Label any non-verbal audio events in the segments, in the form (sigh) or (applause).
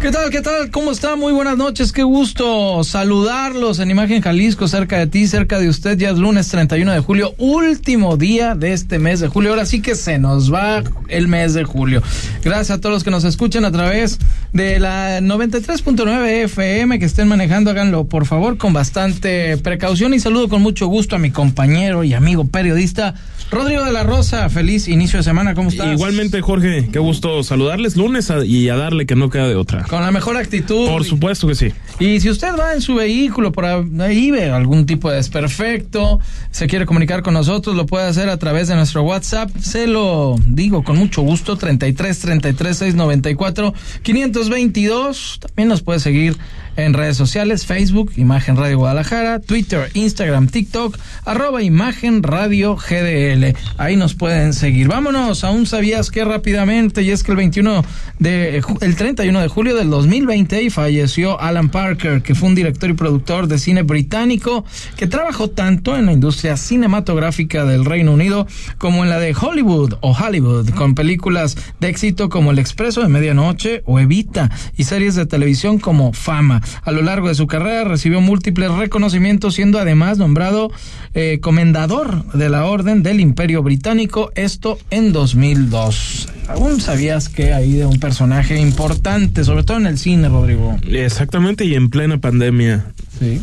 ¿Qué tal? ¿Qué tal? ¿Cómo está? Muy buenas noches. Qué gusto saludarlos en Imagen Jalisco, cerca de ti, cerca de usted. Ya es lunes 31 de julio, último día de este mes de julio. Ahora sí que se nos va el mes de julio. Gracias a todos los que nos escuchan a través de la 93.9 FM, que estén manejando, háganlo por favor con bastante precaución y saludo con mucho gusto a mi compañero y amigo periodista Rodrigo de la Rosa. Feliz inicio de semana, ¿cómo estás? Igualmente, Jorge, qué gusto saludarles lunes y a darle que no queda de otra. Con la mejor actitud. Por supuesto que sí. Y si usted va en su vehículo por ahí, ve algún tipo de desperfecto, se quiere comunicar con nosotros, lo puede hacer a través de nuestro WhatsApp. Se lo digo con mucho gusto, 33 33 694 522. También nos puede seguir en redes sociales, Facebook, Imagen Radio Guadalajara, Twitter, Instagram, TikTok, arroba Imagen Radio GDL. Ahí nos pueden seguir. Vámonos, aún sabías que rápidamente, y es que el 21 de, ju- el 31 de julio del 2020 y falleció Alan Parker, que fue un director y productor de cine británico que trabajó tanto en la industria cinematográfica del Reino Unido como en la de Hollywood o Hollywood, con películas de éxito como El Expreso de Medianoche o Evita y series de televisión como Fama. A lo largo de su carrera recibió múltiples reconocimientos, siendo además nombrado eh, comendador de la Orden del Imperio Británico, esto en 2002. ¿Aún sabías que hay de un personaje importante, sobre todo en el cine, Rodrigo? Exactamente, y en plena pandemia. Sí.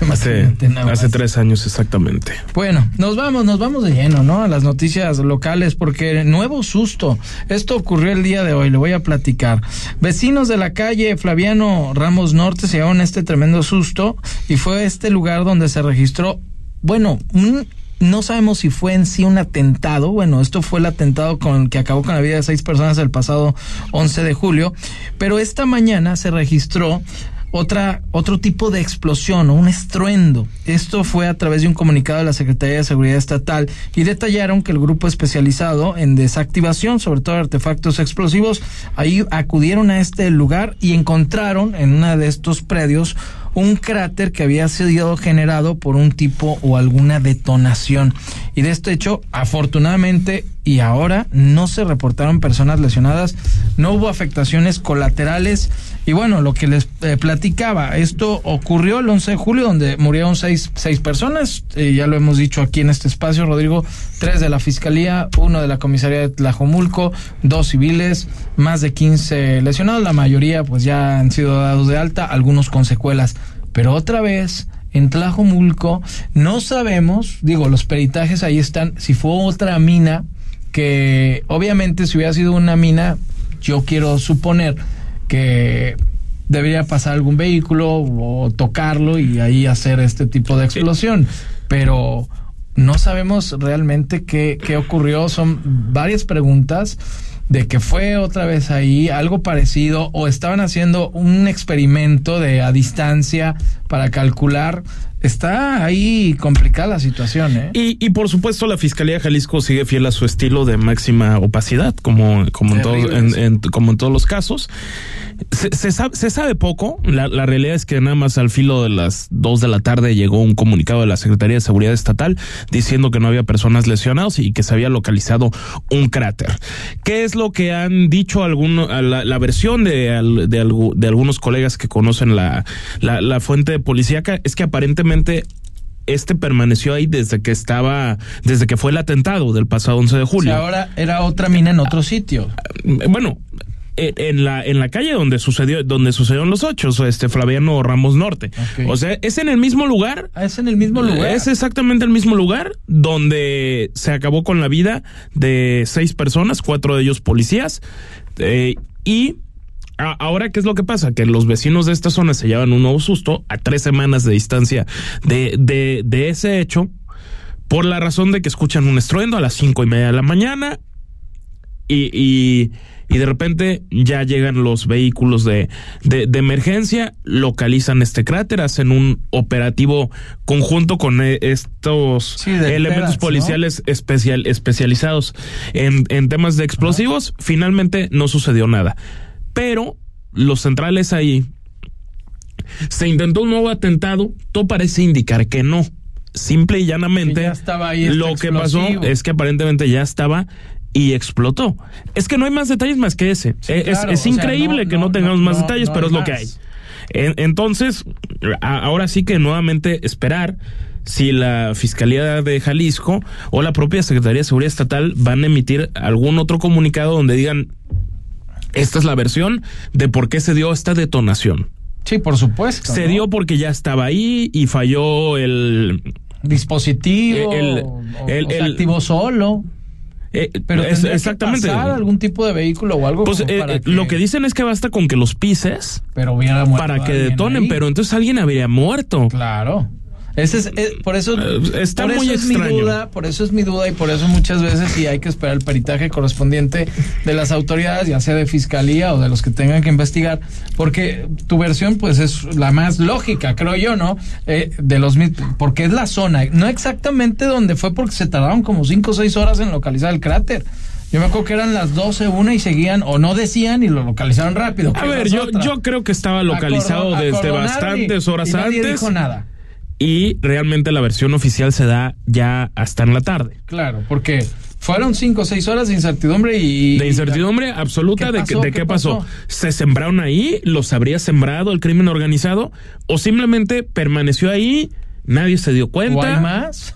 (laughs) Hace, tres años exactamente. Bueno, nos vamos, nos vamos de lleno, ¿no? A las noticias locales, porque nuevo susto. Esto ocurrió el día de hoy, le voy a platicar. Vecinos de la calle Flaviano Ramos Norte se llevaron este tremendo susto y fue este lugar donde se registró, bueno, un no sabemos si fue en sí un atentado. Bueno, esto fue el atentado con que acabó con la vida de seis personas el pasado 11 de julio. Pero esta mañana se registró otra, otro tipo de explosión o un estruendo. Esto fue a través de un comunicado de la Secretaría de Seguridad Estatal y detallaron que el grupo especializado en desactivación, sobre todo artefactos explosivos, ahí acudieron a este lugar y encontraron en uno de estos predios un cráter que había sido generado por un tipo o alguna detonación. Y de este hecho, afortunadamente y ahora no se reportaron personas lesionadas, no hubo afectaciones colaterales. Y bueno, lo que les eh, platicaba, esto ocurrió el 11 de julio, donde murieron seis, seis personas, eh, ya lo hemos dicho aquí en este espacio, Rodrigo, tres de la Fiscalía, uno de la Comisaría de Tlajomulco, dos civiles, más de 15 lesionados, la mayoría pues ya han sido dados de alta, algunos con secuelas. Pero otra vez, en Tlajomulco, no sabemos, digo, los peritajes ahí están, si fue otra mina, que obviamente si hubiera sido una mina, yo quiero suponer que debería pasar algún vehículo o tocarlo y ahí hacer este tipo de explosión. Pero no sabemos realmente qué, qué ocurrió. Son varias preguntas de que fue otra vez ahí algo parecido o estaban haciendo un experimento de a distancia para calcular. Está ahí complicada la situación, ¿eh? Y, y por supuesto la Fiscalía de Jalisco sigue fiel a su estilo de máxima opacidad, como, como, en, todos, en- en- como en todos los casos. Se, se sabe, se sabe poco, la, la realidad es que nada más al filo de las dos de la tarde llegó un comunicado de la Secretaría de Seguridad Estatal diciendo que no había personas lesionadas y que se había localizado un cráter. ¿Qué es lo que han dicho alguno, a la, la versión de, de algunos colegas que conocen la, la, la fuente policíaca? Es que aparentemente este permaneció ahí desde que estaba, desde que fue el atentado del pasado 11 de O julio. sea, ahora era otra mina en otro sitio. Bueno, en la, en la calle donde sucedió, donde sucedieron los hechos, este Flaviano Ramos Norte. O sea, es en el mismo lugar. Ah, es en el mismo lugar. Es exactamente el mismo lugar donde se acabó con la vida de seis personas, cuatro de ellos policías. eh, y ahora, ¿qué es lo que pasa? Que los vecinos de esta zona se llevan un nuevo susto a tres semanas de distancia de, de, de ese hecho, por la razón de que escuchan un estruendo a las cinco y media de la mañana y, y, y de repente ya llegan los vehículos de, de, de emergencia, localizan este cráter, hacen un operativo conjunto con eh, estos Sí, elementos veras, ¿no? policiales especial, especializados en, en temas de explosivos. Finalmente no sucedió nada. Pero los centrales ahí se intentó un nuevo atentado, todo parece indicar que no. Simple y llanamente, ya estaba ahí este lo que pasó es que aparentemente ya estaba y explotó. Es que no hay más detalles más que ese. Sí, Eh, es claro, es o sea, increíble no, que no, no, tengamos no, más detalles, pero es lo que hay. entonces, ahora sí que nuevamente esperar si la Fiscalía de Jalisco o la propia Secretaría de Seguridad Estatal van a emitir algún otro comunicado donde digan esta es la versión de por qué se dio esta detonación. Sí, por supuesto. Se ¿no? dio porque ya estaba ahí y falló el... dispositivo El- o, el- o se activó solo. eh, Pero es- exactamente. que pasar algún tipo de vehículo o algo Pues eh, para eh, lo que dicen es que basta con que los pises pero para que detonen, ahí. pero entonces alguien habría muerto. claro. Ese es, eh, por eso, Eh, está por muy eso es mi duda, por eso es mi duda y por eso muchas veces sí hay que esperar el peritaje correspondiente de las autoridades, ya sea de fiscalía o de los que tengan que investigar, porque tu versión pues es la más lógica, creo yo, ¿no? Eh, de los porque es la zona, no exactamente donde fue porque se tardaron como cinco o seis horas en localizar el cráter. Yo me acuerdo que eran las 12, una y seguían, o no decían y lo localizaron rápido. A ver, es yo, otra. yo creo que estaba localizado desde bastantes horas y nadie antes dijo nada. Y realmente la versión oficial se da ya hasta en la tarde. Claro, porque fueron cinco o seis horas de incertidumbre y... De incertidumbre absoluta ¿Qué de, que- pasó? de qué, ¿Qué pasó? pasó? ¿Se sembraron ahí? ¿Los habría sembrado el crimen organizado? ¿O simplemente permaneció ahí? ¿Nadie se dio ¿O cuenta? hay más?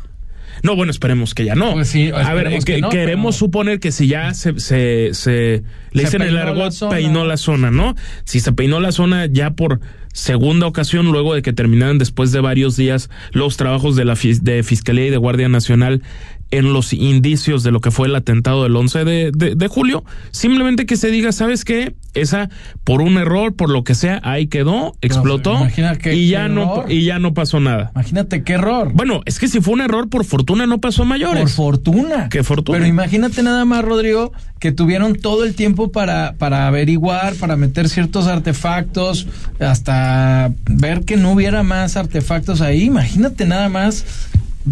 No, bueno, esperemos que ya no. Pues sí, a ver, que- que no, queremos pero- suponer que si ya se, se, se le dicen el la argot, peinó la zona, ¿no? Si se peinó la zona ya por segunda ocasión, luego de que terminaran después de varios días los trabajos de la de Fiscalía y de Guardia Nacional en los indicios de lo que fue el atentado del 11 de, de- de julio, simplemente que se diga, ¿sabes qué? Esa, por un error, por lo que sea, ahí quedó, explotó imagina qué- y ya no y ya no pasó nada. Imagínate qué error. Bueno, es que si fue un error, por fortuna no pasó a mayores. Por fortuna. Qué fortuna. Pero imagínate nada más, Rodrigo, que tuvieron todo el tiempo para, para averiguar, para meter ciertos artefactos, hasta ver que no hubiera más artefactos ahí. Imagínate nada más.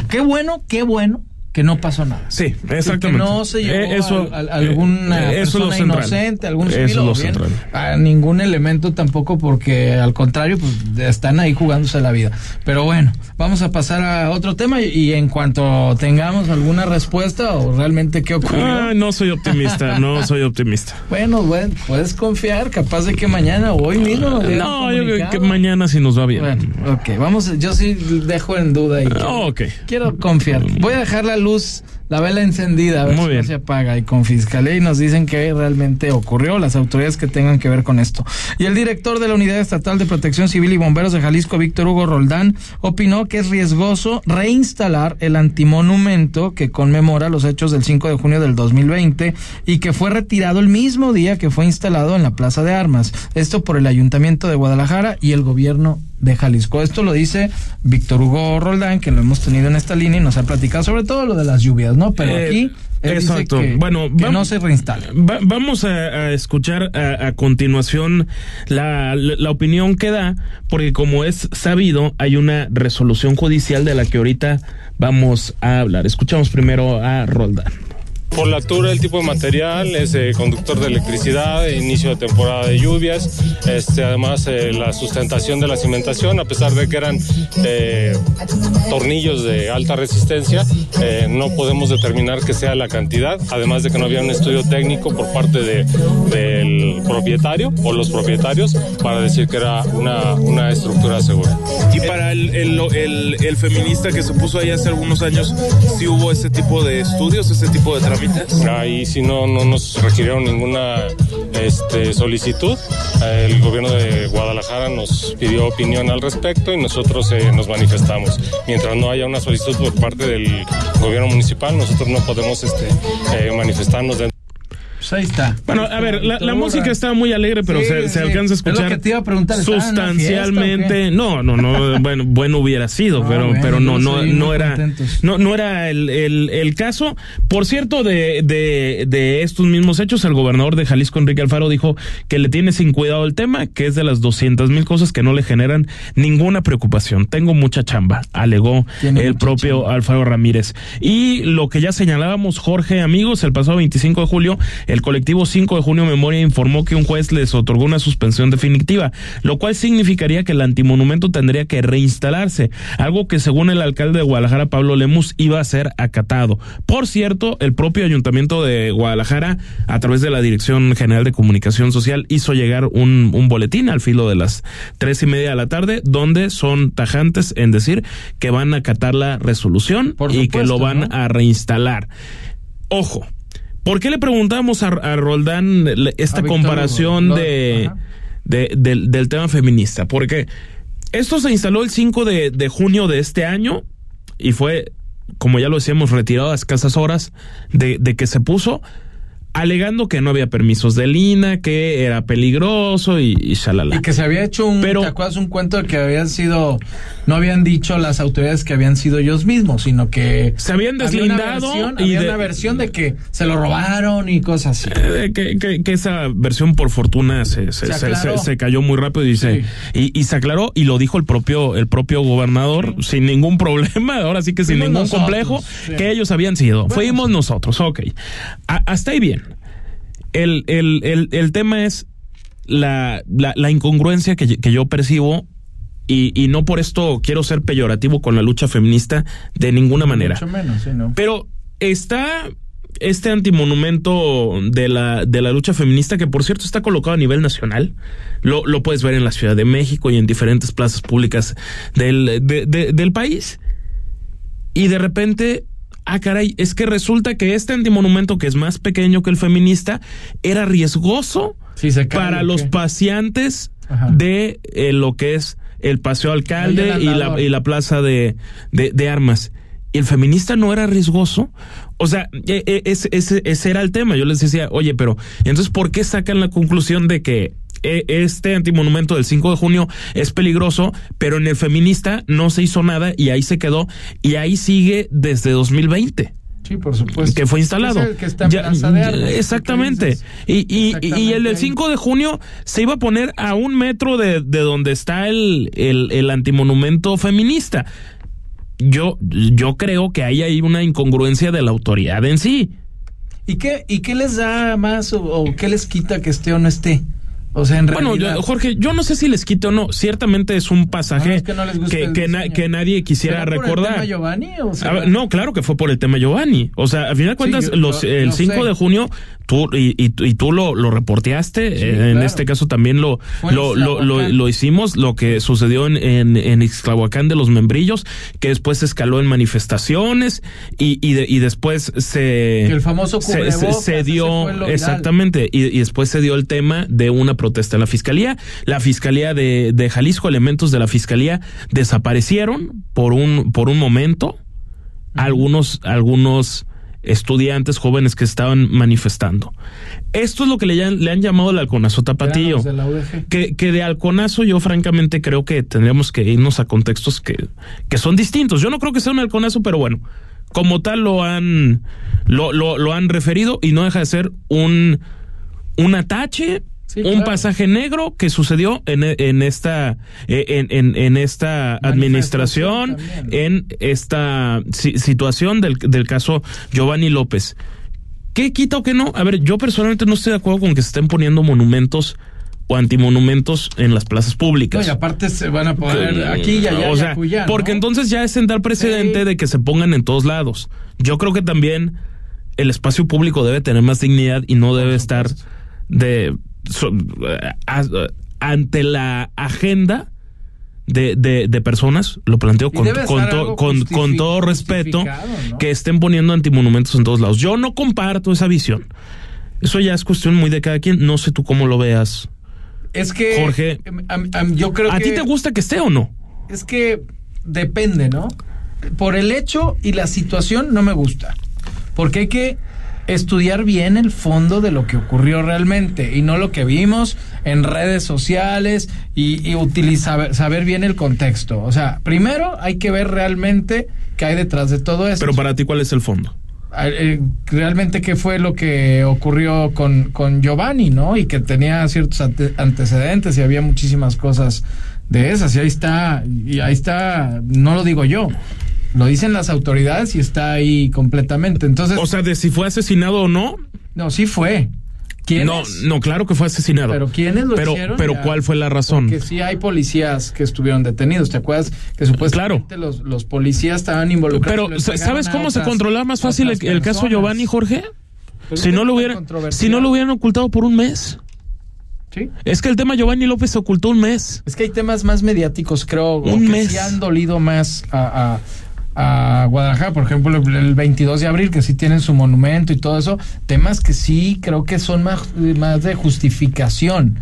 Qué bueno, qué bueno que no pasó nada. Sí, Y exactamente. Que no se llevó Eh, eso, a, a- a alguna eh, eso es lo persona inocente, algún Eso civil bien a ningún elemento tampoco, porque al contrario, pues están ahí jugándose la vida. Pero bueno, vamos a pasar a otro tema y, en cuanto tengamos alguna respuesta o realmente qué ocurrió. Ay, no soy optimista, no soy optimista. (laughs) Bueno, bueno, puedes confiar, capaz de que mañana o hoy mismo nos No, yo creo que mañana sí nos va bien. Bueno, ok, vamos, yo sí dejo en duda y quiero, Ah, ok. quiero confiar. Voy a dejar la luz, la vela encendida, a ver Muy si bien. no se apaga y con fiscalía y nos dicen que realmente ocurrió, las autoridades que tengan que ver con esto. Y el director de la Unidad Estatal de Protección Civil y Bomberos de Jalisco, Víctor Hugo Roldán, opinó que es riesgoso reinstalar el antimonumento que conmemora los hechos del 5 de junio del 2020 y que fue retirado el mismo día que fue instalado en la Plaza de Armas. Esto por el Ayuntamiento de Guadalajara y el gobierno de Jalisco. Esto lo dice Víctor Hugo Roldán, que lo hemos tenido en esta línea y nos ha platicado sobre todo lo de las lluvias, ¿no? Pero Eh, aquí él dice exacto. que, Bueno, que no se reinstala. Va- vamos a, a escuchar a, a continuación la, la- la opinión que da, porque como es sabido, hay una resolución judicial de la que ahorita vamos a hablar. Escuchamos primero a Roldán. Por la altura del tipo de material, es eh, conductor de electricidad, inicio de temporada de lluvias, este, además eh, la sustentación de la cimentación, a pesar de que eran eh, tornillos de alta resistencia, eh, no podemos determinar que sea la cantidad, además de que no había un estudio técnico por parte de- del propietario o los propietarios para decir que era una, una estructura segura. Y para el, el, el- el feminista que se puso ahí hace algunos años, ¿sí hubo ese tipo de estudios, ese tipo de Ahí sí no, no nos requirieron ninguna este, solicitud. El gobierno de Guadalajara nos pidió opinión al respecto y nosotros eh, nos manifestamos. Mientras no haya una solicitud por parte del gobierno municipal, nosotros no podemos este, eh, manifestarnos dentro. Pues ahí está. Bueno, a ver, la, la música está muy alegre, pero Sí, se, alcanza a Es lo escuchar. que te iba a preguntar, ¿estaban en una Sustancialmente, no, no, no, bueno, bueno hubiera sido, Ah, pero, bueno, pero no, no, no era, contentos. no, no era el, el, el caso. Por cierto, de, de, de estos mismos hechos, el gobernador de Jalisco, Enrique Alfaro, dijo que le tiene sin cuidado el tema, que es de las 200 mil cosas que no le generan ninguna preocupación. Tengo mucha chamba, alegó Tiene el propio Alfaro Ramírez. Y lo que ya señalábamos, Jorge, amigos, el pasado 25 de julio, el colectivo 5 de junio Memoria informó que un juez les otorgó una suspensión definitiva, lo cual significaría que el antimonumento tendría que reinstalarse, algo que según el alcalde de Guadalajara, Pablo Lemus, iba a ser acatado. Por cierto, el propio ayuntamiento de Guadalajara, a través de la Dirección General de Comunicación Social, hizo llegar un, un boletín al filo de las tres y media de la tarde, donde son tajantes en decir que van a acatar la resolución Por y que lo van ¿no? a reinstalar. Ojo, ¿por qué le preguntamos a, a Roldán esta A comparación de, de- del, del tema feminista? Porque esto se instaló el 5 de, de junio de este año y fue, como ya lo decíamos, retirado a escasas horas de, de que se puso, alegando que no había permisos de Lina, que era peligroso y, y shalala. Y que se había hecho un, Pero- ¿te acuerdas? Un cuento de que habían sido, no habían dicho las autoridades que habían sido ellos mismos, sino que Se habían había una deslindado versión- y había de- una versión de que se lo robaron y cosas así. Eh, que, que- que esa versión por fortuna se, se, Se se- aclaró. se- se cayó muy rápido y, se, Sí. y, y se aclaró y lo dijo el propio el propio gobernador sin ningún problema, (laughs) ahora sí que sin ningún nosotros, complejo sí. que ellos habían sido. Fuimos nosotros, ok. A- hasta ahí bien. El, el, el, el tema es la, la, la incongruencia que, que yo percibo y, y no por esto quiero ser peyorativo con la lucha feminista de ninguna manera. Mucho menos, sí, ¿no? Pero está este antimonumento de la, de la lucha feminista, que por cierto está colocado a nivel nacional. Lo, lo puedes ver en la Ciudad de México y en diferentes plazas públicas del, de- de- del país. Y de repente, ah, caray, es que resulta que este antimonumento, que es más pequeño que el feminista, era riesgoso Sí, se cae, para ¿o los paseantes Ajá. de eh, lo que es el Paseo Alcalde y la, andador. y la Plaza de, de, de Armas. ¿Y el feminista no era riesgoso? O sea, e- e- ese, ese, ese era el tema. Yo les decía, oye, pero entonces, ¿por qué sacan la conclusión de que este antimonumento del 5 de junio es peligroso, pero en el feminista no se hizo nada y ahí se quedó y ahí sigue desde 2020? Sí, por supuesto. que fue instalado. Es el que está en Ya- Plaza de Armas, exactamente. Y, el del ahí. 5 de junio se iba a poner a un metro de, de donde está el, el, el antimonumento feminista. Yo, yo creo que ahí hay una incongruencia de la autoridad en sí. ¿Y qué, ¿Y qué les da más o, o qué les quita que esté o no esté? O sea, en Bueno, realidad. yo- Jorge, yo no sé si les quito o no. Ciertamente es un pasaje Ah, es que no les gusta que, el que na- diseño. que nadie quisiera ¿Será por el recordar. tema Giovanni o A será- ver, no, claro que fue por el tema Giovanni. O sea, al final de cuentas, yo- los, yo- el yo 5 sé. de junio, tú y, y, y tú lo, lo reporteaste. Sí, eh, en este caso también lo, lo, lo, lo, Ixtlahuacán. lo hicimos, lo que sucedió en, en, en Ixtlahuacán de los membrillos, que después escaló en manifestaciones y, y, de- y después se. Que el famoso se, se- dio. Exactamente. Y, y después se dio el tema de una protesta en la fiscalía. La fiscalía de, de Jalisco, elementos de la fiscalía desaparecieron por un, por un momento algunos, algunos estudiantes jóvenes que estaban manifestando. Esto es lo que le, han- le han llamado el halconazo tapatío. Que, que de halconazo yo francamente creo que tendríamos que irnos a contextos que, que son distintos. Yo no creo que sea un halconazo, pero bueno, como tal lo han, lo, lo, lo han referido y no deja de ser un, un atache. Sí, un claro. pasaje negro que sucedió en, en esta eh, en, en, en esta administración también. en esta si- situación del, del caso Giovanni López. ¿Qué quita o qué no? A ver, yo personalmente no estoy de acuerdo con que se estén poniendo monumentos o antimonumentos en las plazas No, públicas. y aparte se van a poner Que- aquí y allá, o y sea, acullá, ¿no? porque entonces ya es sentar precedente Sí. de que se pongan en todos lados. Yo creo que también el espacio público debe tener más dignidad y no debe estar de so- a- ante la agenda de, de, de personas, lo planteo con, con, to- con, todo respeto, que estén poniendo antimonumentos en todos lados. Yo no comparto esa visión. Eso ya es cuestión muy de cada quien. No sé tú cómo lo veas. Es que Jorge, yo creo ¿A ti te gusta que esté o no? es que depende, ¿no? Por el hecho y la situación no me gusta. Porque hay que estudiar bien el fondo de lo que ocurrió realmente y no lo que vimos en redes sociales y, y utilizar, saber bien el contexto. O sea, primero hay que ver realmente qué hay detrás de todo esto. Pero para ti, ¿cuál es el fondo? Eh, realmente qué fue lo que ocurrió con, con Giovanni, ¿no? Y que tenía ciertos ante- antecedentes y había muchísimas cosas de esas. Y ahí está, y ahí está, no lo digo yo, lo dicen las autoridades y está ahí completamente. Entonces, O sea, de si fue asesinado o no. no, sí fue. ¿Quiénes? No, no, claro que fue asesinado. Pero ¿quiénes lo pero, hicieron? Pero Ya. ¿cuál fue la razón? Que sí hay policías que estuvieron detenidos. ¿Te acuerdas que supuestamente los, los policías estaban involucrados? Pero, ¿sabes cómo se controlaba más fácil el, caso? Giovanni, Jorge? Si no, lo hubieran, si no lo hubieran ocultado por un mes. Sí. Es que el tema Giovanni López se ocultó un mes. Es que hay temas más mediáticos, creo, Un que mes. sí han dolido más a, a- Guadalajara, por ejemplo, el, el 22 de abril, que sí tienen su monumento y todo eso, temas que sí creo que son más, más de justificación.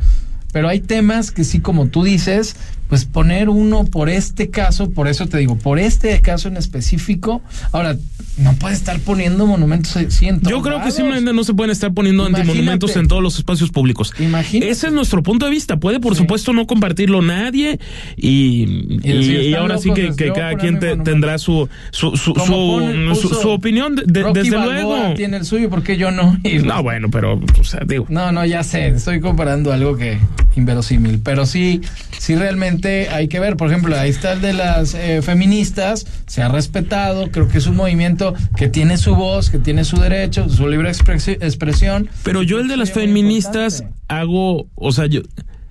Pero hay temas que sí, como tú dices, pues poner uno por este caso, por eso te digo, por este caso en específico, ahora, no puede estar poniendo monumentos así en Yo todos creo que simplemente no se pueden estar poniendo antimonumentos en todos los espacios públicos. Imagínate. Ese es nuestro punto de vista. Puede, por Sí. supuesto, no compartirlo nadie y, Y decir, y- y "Están ahora sí que, cada quien te- monumento". tendrá su su, su, pone- su- su opinión, de- Rocky desde Balboa luego. tiene el suyo, ¿por qué yo no? No, bueno, pero, o sea, digo. No, no, ya sé, estoy comparando algo que inverosímil, pero sí, sí realmente hay que ver, por ejemplo, ahí está el de las eh, feministas, se ha respetado, creo que es un movimiento que tiene su voz, que tiene su derecho, su libre expresi- expresión. Pero yo el de las feministas hago, o sea, yo,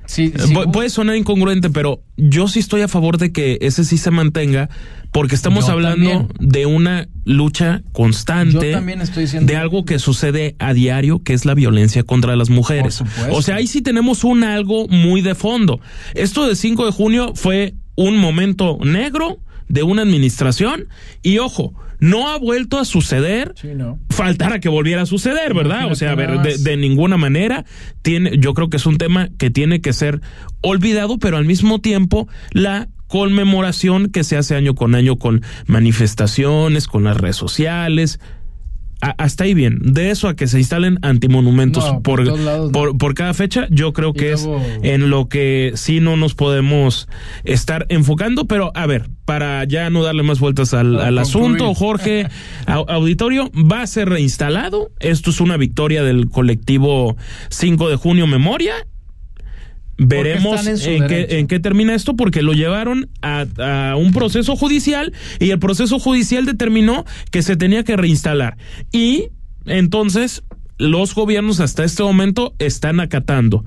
Sí, Eh, sí, puede sonar incongruente, pero yo sí estoy a favor de que ese sí se mantenga, porque estamos Yo hablando también. de una lucha constante, Yo también estoy diciendo de algo que sucede a diario, que es la violencia contra las mujeres. O sea, ahí sí tenemos un algo muy de fondo. Esto del 5 de junio fue un momento negro de una administración y ojo, no ha vuelto a suceder Sí, no. faltara que volviera a suceder, ¿verdad? O sea, a ver, de, de ninguna manera tiene, yo creo que es un tema que tiene que ser olvidado, pero al mismo tiempo la conmemoración que se hace año con año con manifestaciones, con las redes sociales. A- hasta ahí bien, de eso a que se instalen antimonumentos No, por, por no. cada fecha, yo creo que luego- es en lo que sí no nos podemos estar enfocando, pero a ver, para ya no darle más vueltas al, al asunto, Jorge, (laughs) au- auditorio va a ser reinstalado. Esto es una victoria del colectivo 5 de junio Memoria. Veremos en qué, en qué termina esto, porque lo llevaron a, a un proceso judicial y el proceso judicial determinó que se tenía que reinstalar. Y entonces los gobiernos hasta este momento están acatando.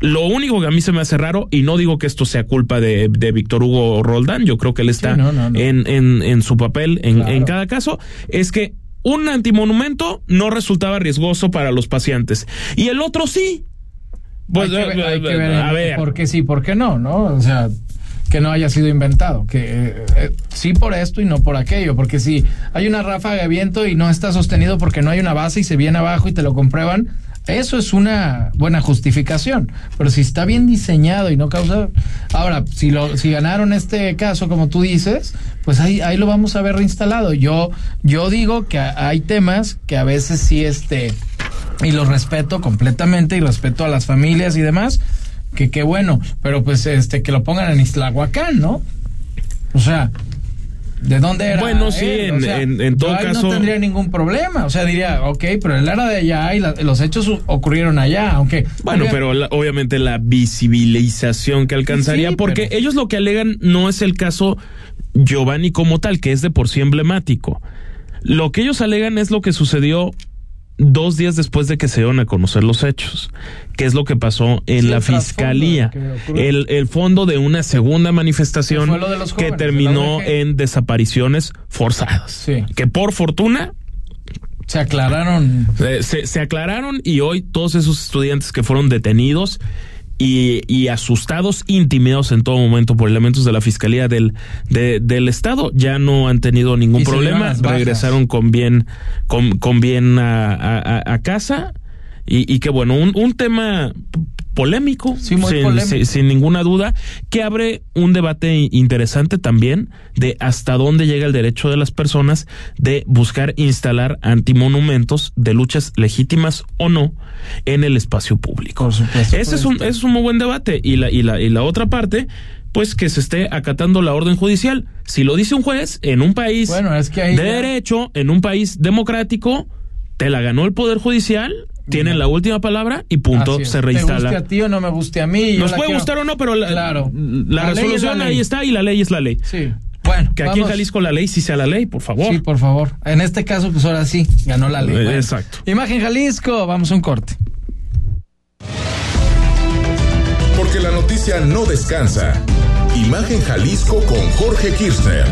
Lo único que a mí se me hace raro, y no digo que esto sea culpa de, de Víctor Hugo Roldán, yo creo que él está no, no, no. En, en, su papel Claro. en cada caso, es que un antimonumento no resultaba riesgoso para los pacientes y el otro sí. Pues, hay que ver, hay que ver a ver, por qué sí, por qué no, ¿no? O sea, que no haya sido inventado, que eh, eh, sí por esto y no por aquello, porque si hay una ráfaga de viento y no está sostenido porque no hay una base y se viene abajo y te lo comprueban, eso es una buena justificación, pero si está bien diseñado y no causa... Ahora, si, lo, si ganaron este caso, como tú dices, pues ahí, ahí lo vamos a ver reinstalado. Yo, yo digo que hay temas que a veces sí, este, y los respeto completamente y respeto a las familias y demás, que qué bueno, pero pues este, que lo pongan en Islahuacán, ¿no? O sea... ¿De dónde era? Bueno, sí, en- O sea, en- en todo yo ahí caso- No tendría ningún problema. O sea, diría, ok, pero él era de allá y la- los hechos ocurrieron allá, aunque. Bueno, pero la- obviamente la visibilización que alcanzaría, Sí, porque pero- ellos lo que alegan no es el caso Giovanni como tal, que es de por sí emblemático. Lo que ellos alegan es lo que sucedió dos días después de que se dieron a conocer los hechos, que es lo que pasó en Sí, la fiscalía, el, el fondo de una segunda manifestación Que terminó en desapariciones forzadas, Sí. que por fortuna Se aclararon. eh, se, se aclararon y hoy todos esos estudiantes que fueron detenidos y, y asustados, intimidados en todo momento por elementos de la Fiscalía del, de- del Estado, ya no han tenido ningún Y problema, regresaron con bien, con, con bien a- a casa. Y, y que bueno, un, un tema polémico, Sí, sin, polémico. sin- sin ninguna duda, que abre un debate interesante también de hasta dónde llega el derecho de las personas de buscar instalar antimonumentos de luchas legítimas o no en el espacio público. Por supuesto. Ese es un, es un muy buen debate. Y la, y la, y la otra parte, pues que se esté acatando la orden judicial. Si lo dice un juez en un país Bueno, es que ahí de ya- derecho, en un país democrático, te la ganó el Poder Judicial, tienen la última palabra y punto, se Te guste reinstala. a ti o no me guste a mí. Nos puede quiero- gustar o no, pero la, Claro. la, resolución la ahí está y la ley es la ley. Sí. Bueno, Que aquí en. Jalisco la ley sí sea la ley, por favor. Sí, por favor. En este caso, pues ahora sí, ganó la ley. Bueno. exacto. Imagen Jalisco, vamos a un corte. Porque la noticia no descansa. Imagen Jalisco con Jorge Kirchner.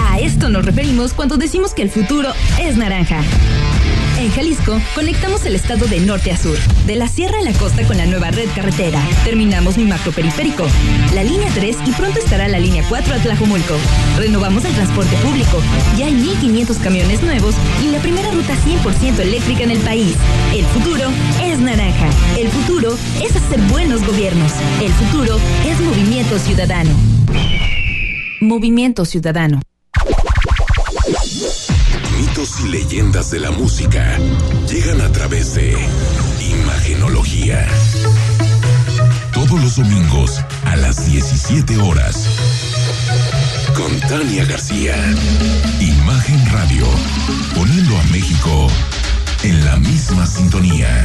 A esto nos referimos cuando decimos que el futuro es naranja. En Jalisco, conectamos el estado de norte a sur, de la sierra a la costa con la nueva red carretera. Terminamos mi macroperiférico, la línea 3 y pronto estará la línea 4 a Tlajomulco. Renovamos el transporte público, ya hay 1.500 camiones nuevos y la primera ruta 100% eléctrica en el país. El futuro es naranja. El futuro es hacer buenos gobiernos. El futuro es movimiento ciudadano. Movimiento Ciudadano. Mitos y leyendas de la música llegan a través de Imagenología. Todos los domingos a las 17 horas. Con Tania García. Imagen Radio. Poniendo a México en la misma sintonía.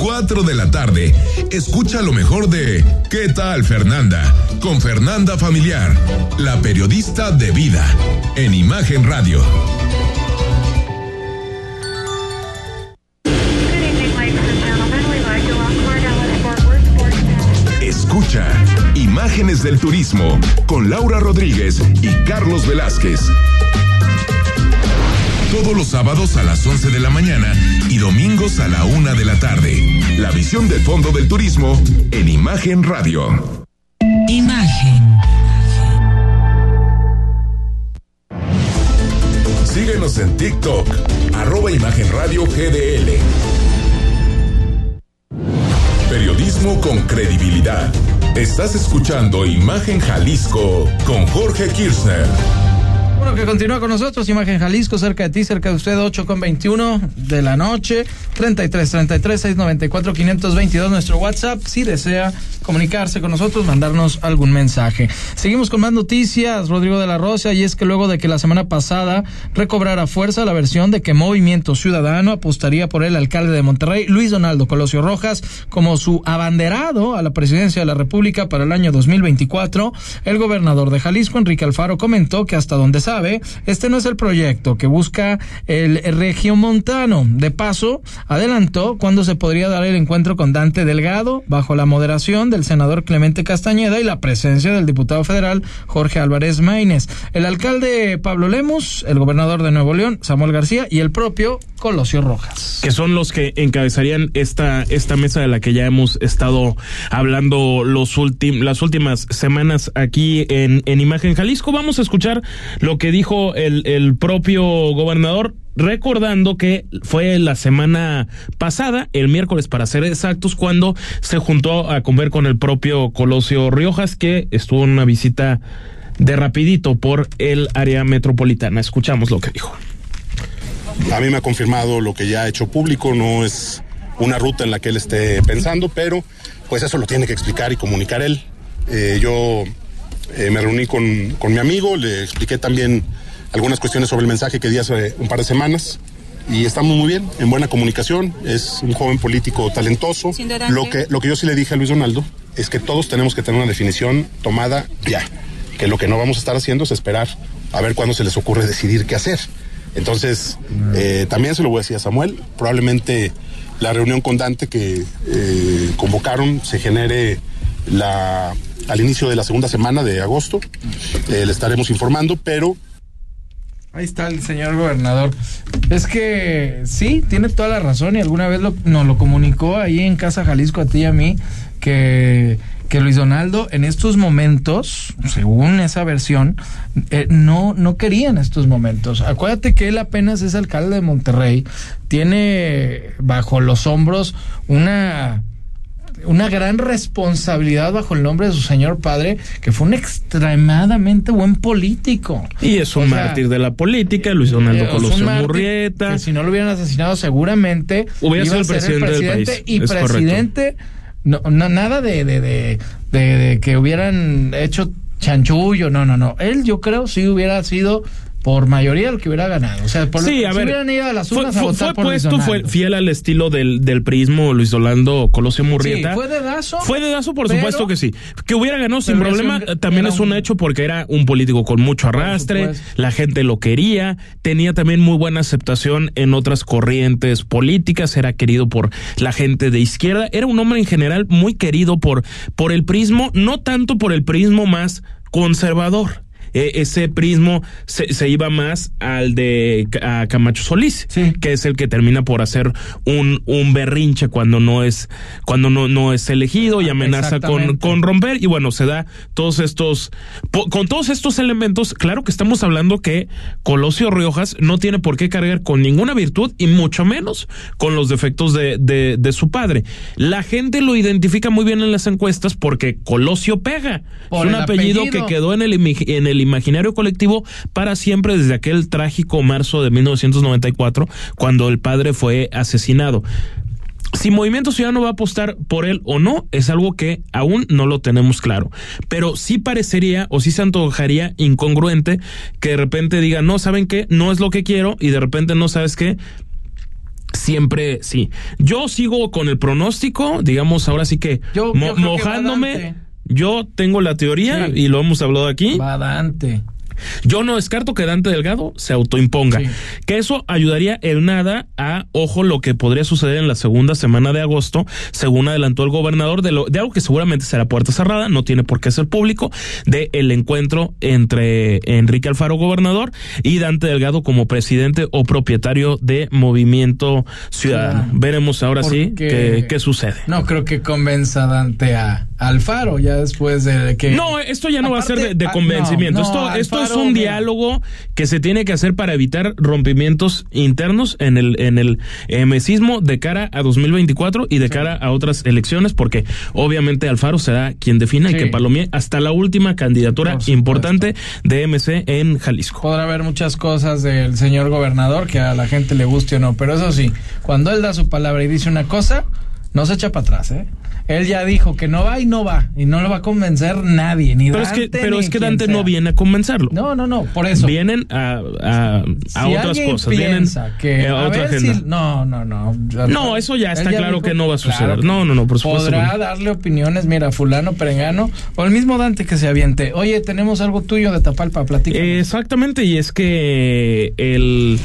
4 de la tarde, escucha lo mejor de ¿Qué tal Fernanda? Con Fernanda Familiar, la periodista de vida, en Imagen Radio. Escucha Imágenes del Turismo con Laura Rodríguez y Carlos Velázquez. Todos los sábados a las 11 de la mañana y domingos a la 1 de la tarde. La visión del fondo del turismo en Imagen Radio. Imagen. Síguenos en TikTok, arroba Imagen Radio GDL. Periodismo con credibilidad. Estás escuchando Imagen Jalisco con Jorge Kirchner. Bueno, que continúa con nosotros, Imagen Jalisco, cerca de ti, cerca de usted, 8 con 21 de la noche, 33 33 694 522, nuestro WhatsApp, si desea comunicarse con nosotros, mandarnos algún mensaje. Seguimos con más noticias, Rodrigo de la Rosa, y es que luego de que la semana pasada recobrara fuerza la versión de que Movimiento Ciudadano apostaría por el alcalde de Monterrey, Luis Donaldo Colosio Rojas, como su abanderado a la presidencia de la República para el año 2024, el gobernador de Jalisco, Enrique Alfaro, comentó que hasta donde sabe, este no es el proyecto que busca el regiomontano. De paso, adelantó cuándo se podría dar el encuentro con Dante Delgado, bajo la moderación del senador Clemente Castañeda y la presencia del diputado federal Jorge Álvarez Maínez, el alcalde Pablo Lemus, el gobernador de Nuevo León, Samuel García, y el propio Colosio Rojas. que son los que encabezarían esta, esta mesa de la que ya hemos estado hablando los últim- las últimas semanas aquí en, en Imagen Jalisco. Vamos a escuchar lo que dijo el, el propio gobernador, recordando que fue la semana pasada, el miércoles para ser exactos, cuando se juntó a comer con el propio Colosio Riojas, que estuvo en una visita de rapidito por el área metropolitana. Escuchamos lo que dijo. A mí me ha confirmado lo que ya ha hecho público, no es una ruta en la que él esté pensando, pero pues eso lo tiene que explicar y comunicar él. Eh, yo eh, me reuní con, con mi amigo, le expliqué también algunas cuestiones sobre el mensaje que di hace un par de semanas y estamos muy bien, en buena comunicación, es un joven político talentoso. Lo que, lo que yo sí le dije a Luis Donaldo es que todos tenemos que tener una definición tomada ya, que lo que no vamos a estar haciendo es esperar a ver cuándo se les ocurre decidir qué hacer. Entonces, eh, también se lo voy a decir a Samuel, probablemente la reunión con Dante que eh, convocaron se genere la, al inicio de la segunda semana de agosto. Eh, le estaremos informando, pero Ahí está el señor gobernador. Es que sí, tiene toda la razón y alguna vez lo, nos lo comunicó ahí en Casa Jalisco a ti y a mí que, que Luis Donaldo en estos momentos, según esa versión, eh, no, no quería en estos momentos. Acuérdate que él apenas es alcalde de Monterrey, tiene bajo los hombros una una gran responsabilidad bajo el nombre de su señor padre, que fue un extremadamente buen político. Y es un O sea, mártir de la política, Luis Donaldo eh, Colosio Murrieta. Que si no lo hubieran asesinado, seguramente Hubiera sido el presidente del país. Y Es presidente, no, no, nada de, de, de, de- de que hubieran hecho chanchullo, no, no, no. Él, yo creo, sí hubiera sido por mayoría el que hubiera ganado. O sea, por lo- Sí, a si ver. hubieran ido a las fue, urnas a fue- votar fue por Luis puesto, fue fiel al estilo del, del prismo Luis Donaldo Colosio Murrieta. Sí, fue dedazo. Fue dedazo, por pero- supuesto que sí. Que hubiera ganado sin problema, un- también es un, un- hecho porque era un político con mucho arrastre, la gente lo quería, tenía también muy buena aceptación en otras corrientes políticas, era querido por la gente de izquierda, era un hombre en general muy querido por, por el prismo, no tanto por el prismo más conservador. Eh, ese prismo se, se iba más al de a Camacho Solís, Sí. que es el que termina por hacer un, un berrinche cuando no es, cuando no, no es elegido y Ah, amenaza con, con romper. Y bueno, se da todos estos, po- con todos estos elementos, claro que estamos hablando que Colosio Riojas no tiene por qué cargar con ninguna virtud y mucho menos con los defectos de, de, de su padre. La gente lo identifica muy bien en las encuestas porque Colosio pega. Por es un el apellido, apellido. que quedó en el, imi- en el imaginario colectivo para siempre desde aquel trágico marzo de 1994 cuando el padre fue asesinado. Si Movimiento Ciudadano va a apostar por él o no, es algo que aún no lo tenemos claro. Pero sí parecería o sí se antojaría incongruente que de repente diga, no, ¿saben qué? No es lo que quiero y de repente no sabes qué. Siempre sí. Yo sigo con el pronóstico, digamos, ahora sí que Yo- mo- mojándome. Yo tengo la teoría Sí. y lo hemos hablado aquí. Va Dante. Yo no descarto que Dante Delgado se autoimponga. Sí. Que eso ayudaría en nada a, ojo, lo que podría suceder en la segunda semana de agosto, según adelantó el gobernador, de, lo, de algo que seguramente será puerta cerrada, no tiene por qué ser público, de el encuentro entre Enrique Alfaro, gobernador, y Dante Delgado como presidente o propietario de Movimiento Ciudadano. Ciudadano. Veremos ahora sí qué, qué sucede. No creo que convenza a Dante a Alfaro ya después de que. No, esto ya no va a ser de, de ah, convencimiento. no, no, esto, esto es un diálogo que se tiene que hacer para evitar rompimientos internos en el en el eh, de cara a 2024 y de cara a otras elecciones, porque obviamente Alfaro será quien defina y Sí. que palomie hasta la última candidatura importante de MC en Jalisco. Podrá haber muchas cosas del señor gobernador que a la gente le guste o no, pero eso sí, cuando él da su palabra y dice una cosa, no se echa para atrás, ¿eh? Él ya dijo que no va y no va, y no lo va a convencer nadie, ni Pero es Dante. que, pero ni es que Dante no viene a convencerlo. No, no, no, por eso. Vienen a, a, a Si otras cosas, vienen que eh, a a otra agenda. si- no, no, no. No, eso ya está claro dijo- que no va a suceder. claro no, no, no, por supuesto. Podrá darle opiniones, mira, fulano, perengano, o el mismo Dante que se aviente. Oye, tenemos algo tuyo de Tapalpa, platica. Exactamente, y es que el,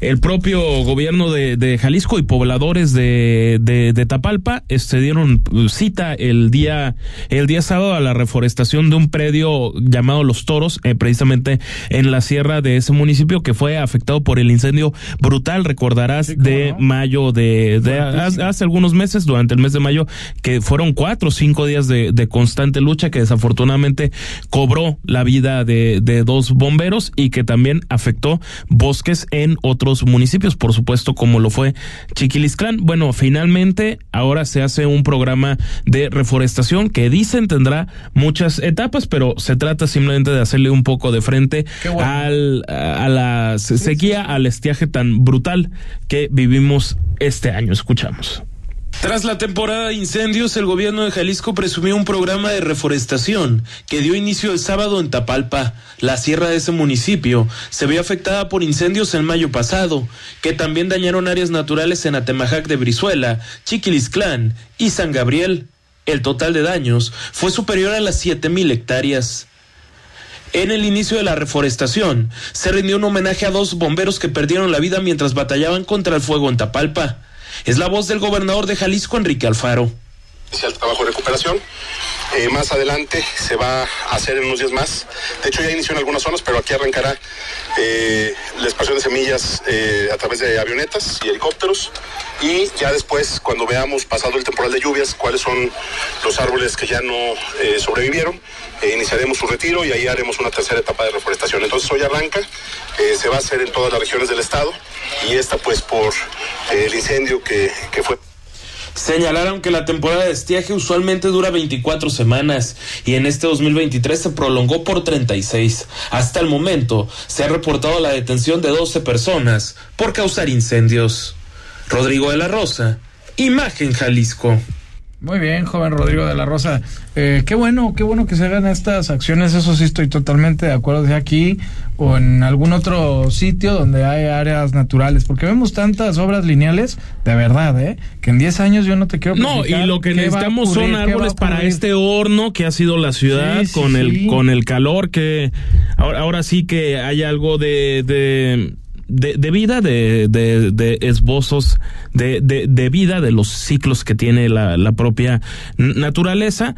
el propio gobierno de, de Jalisco y pobladores de, de, de Tapalpa este, dieron cita el día, el día sábado a la reforestación de un predio llamado Los Toros, eh, precisamente en la sierra de ese municipio que fue afectado por el incendio brutal, recordarás, Sí, de no. mayo de, de hace, hace algunos meses, durante el mes de mayo, que fueron cuatro o cinco días de, de constante lucha que desafortunadamente cobró la vida de, de dos bomberos y que también afectó bosques en otros municipios, por supuesto, como lo fue Chiquilisclán. Bueno, finalmente ahora se hace un programa de reforestación que dicen tendrá muchas etapas, pero se trata simplemente de hacerle un poco de frente bueno. al, a la se- sequía, al estiaje tan brutal que vivimos este año. Escuchamos. Tras la temporada de incendios, el gobierno de Jalisco presumió un programa de reforestación que dio inicio el sábado en Tapalpa. La sierra de ese municipio se vio afectada por incendios en mayo pasado, que también dañaron áreas naturales en Atemajac de Brizuela, Chiquilisclán y San Gabriel. El total de daños fue superior a las 7.000 hectáreas. En el inicio de la reforestación, se rindió un homenaje a dos bomberos que perdieron la vida mientras batallaban contra el fuego en Tapalpa. Es la voz del gobernador de Jalisco, Enrique Alfaro. Trabajo de recuperación. Eh, más adelante se va a hacer en unos días más. De hecho, ya inició en algunas zonas, pero aquí arrancará eh, la expansión de semillas eh, a través de avionetas y helicópteros. Y ya después, cuando veamos, pasado el temporal de lluvias, cuáles son los árboles que ya no sobrevivieron, iniciaremos su retiro y ahí haremos una tercera etapa de reforestación. Entonces, hoy arranca, se va a hacer en todas las regiones del estado y esta, pues, por el incendio que, que fue. Señalaron que la temporada de estiaje usualmente dura 24 semanas y en este 2023 se prolongó por 36. Hasta el momento se ha reportado la detención de 12 personas por causar incendios. Rodrigo de la Rosa, Imagen Jalisco. Muy bien, joven Rodrigo de la Rosa. Eh, qué bueno, qué bueno que se hagan estas acciones. Eso sí estoy totalmente de acuerdo. De aquí o en algún otro sitio donde hay áreas naturales, porque vemos tantas obras lineales, de verdad, ¿eh? Que en 10 años yo no te quiero. No, y lo que necesitamos ocurrir, son árboles para este horno que ha sido la ciudad Sí, sí, con el con el calor que ahora, ahora sí que hay algo de, de de, de vida, de, de, de esbozos de, de, de vida, de los ciclos que tiene la, la propia naturaleza.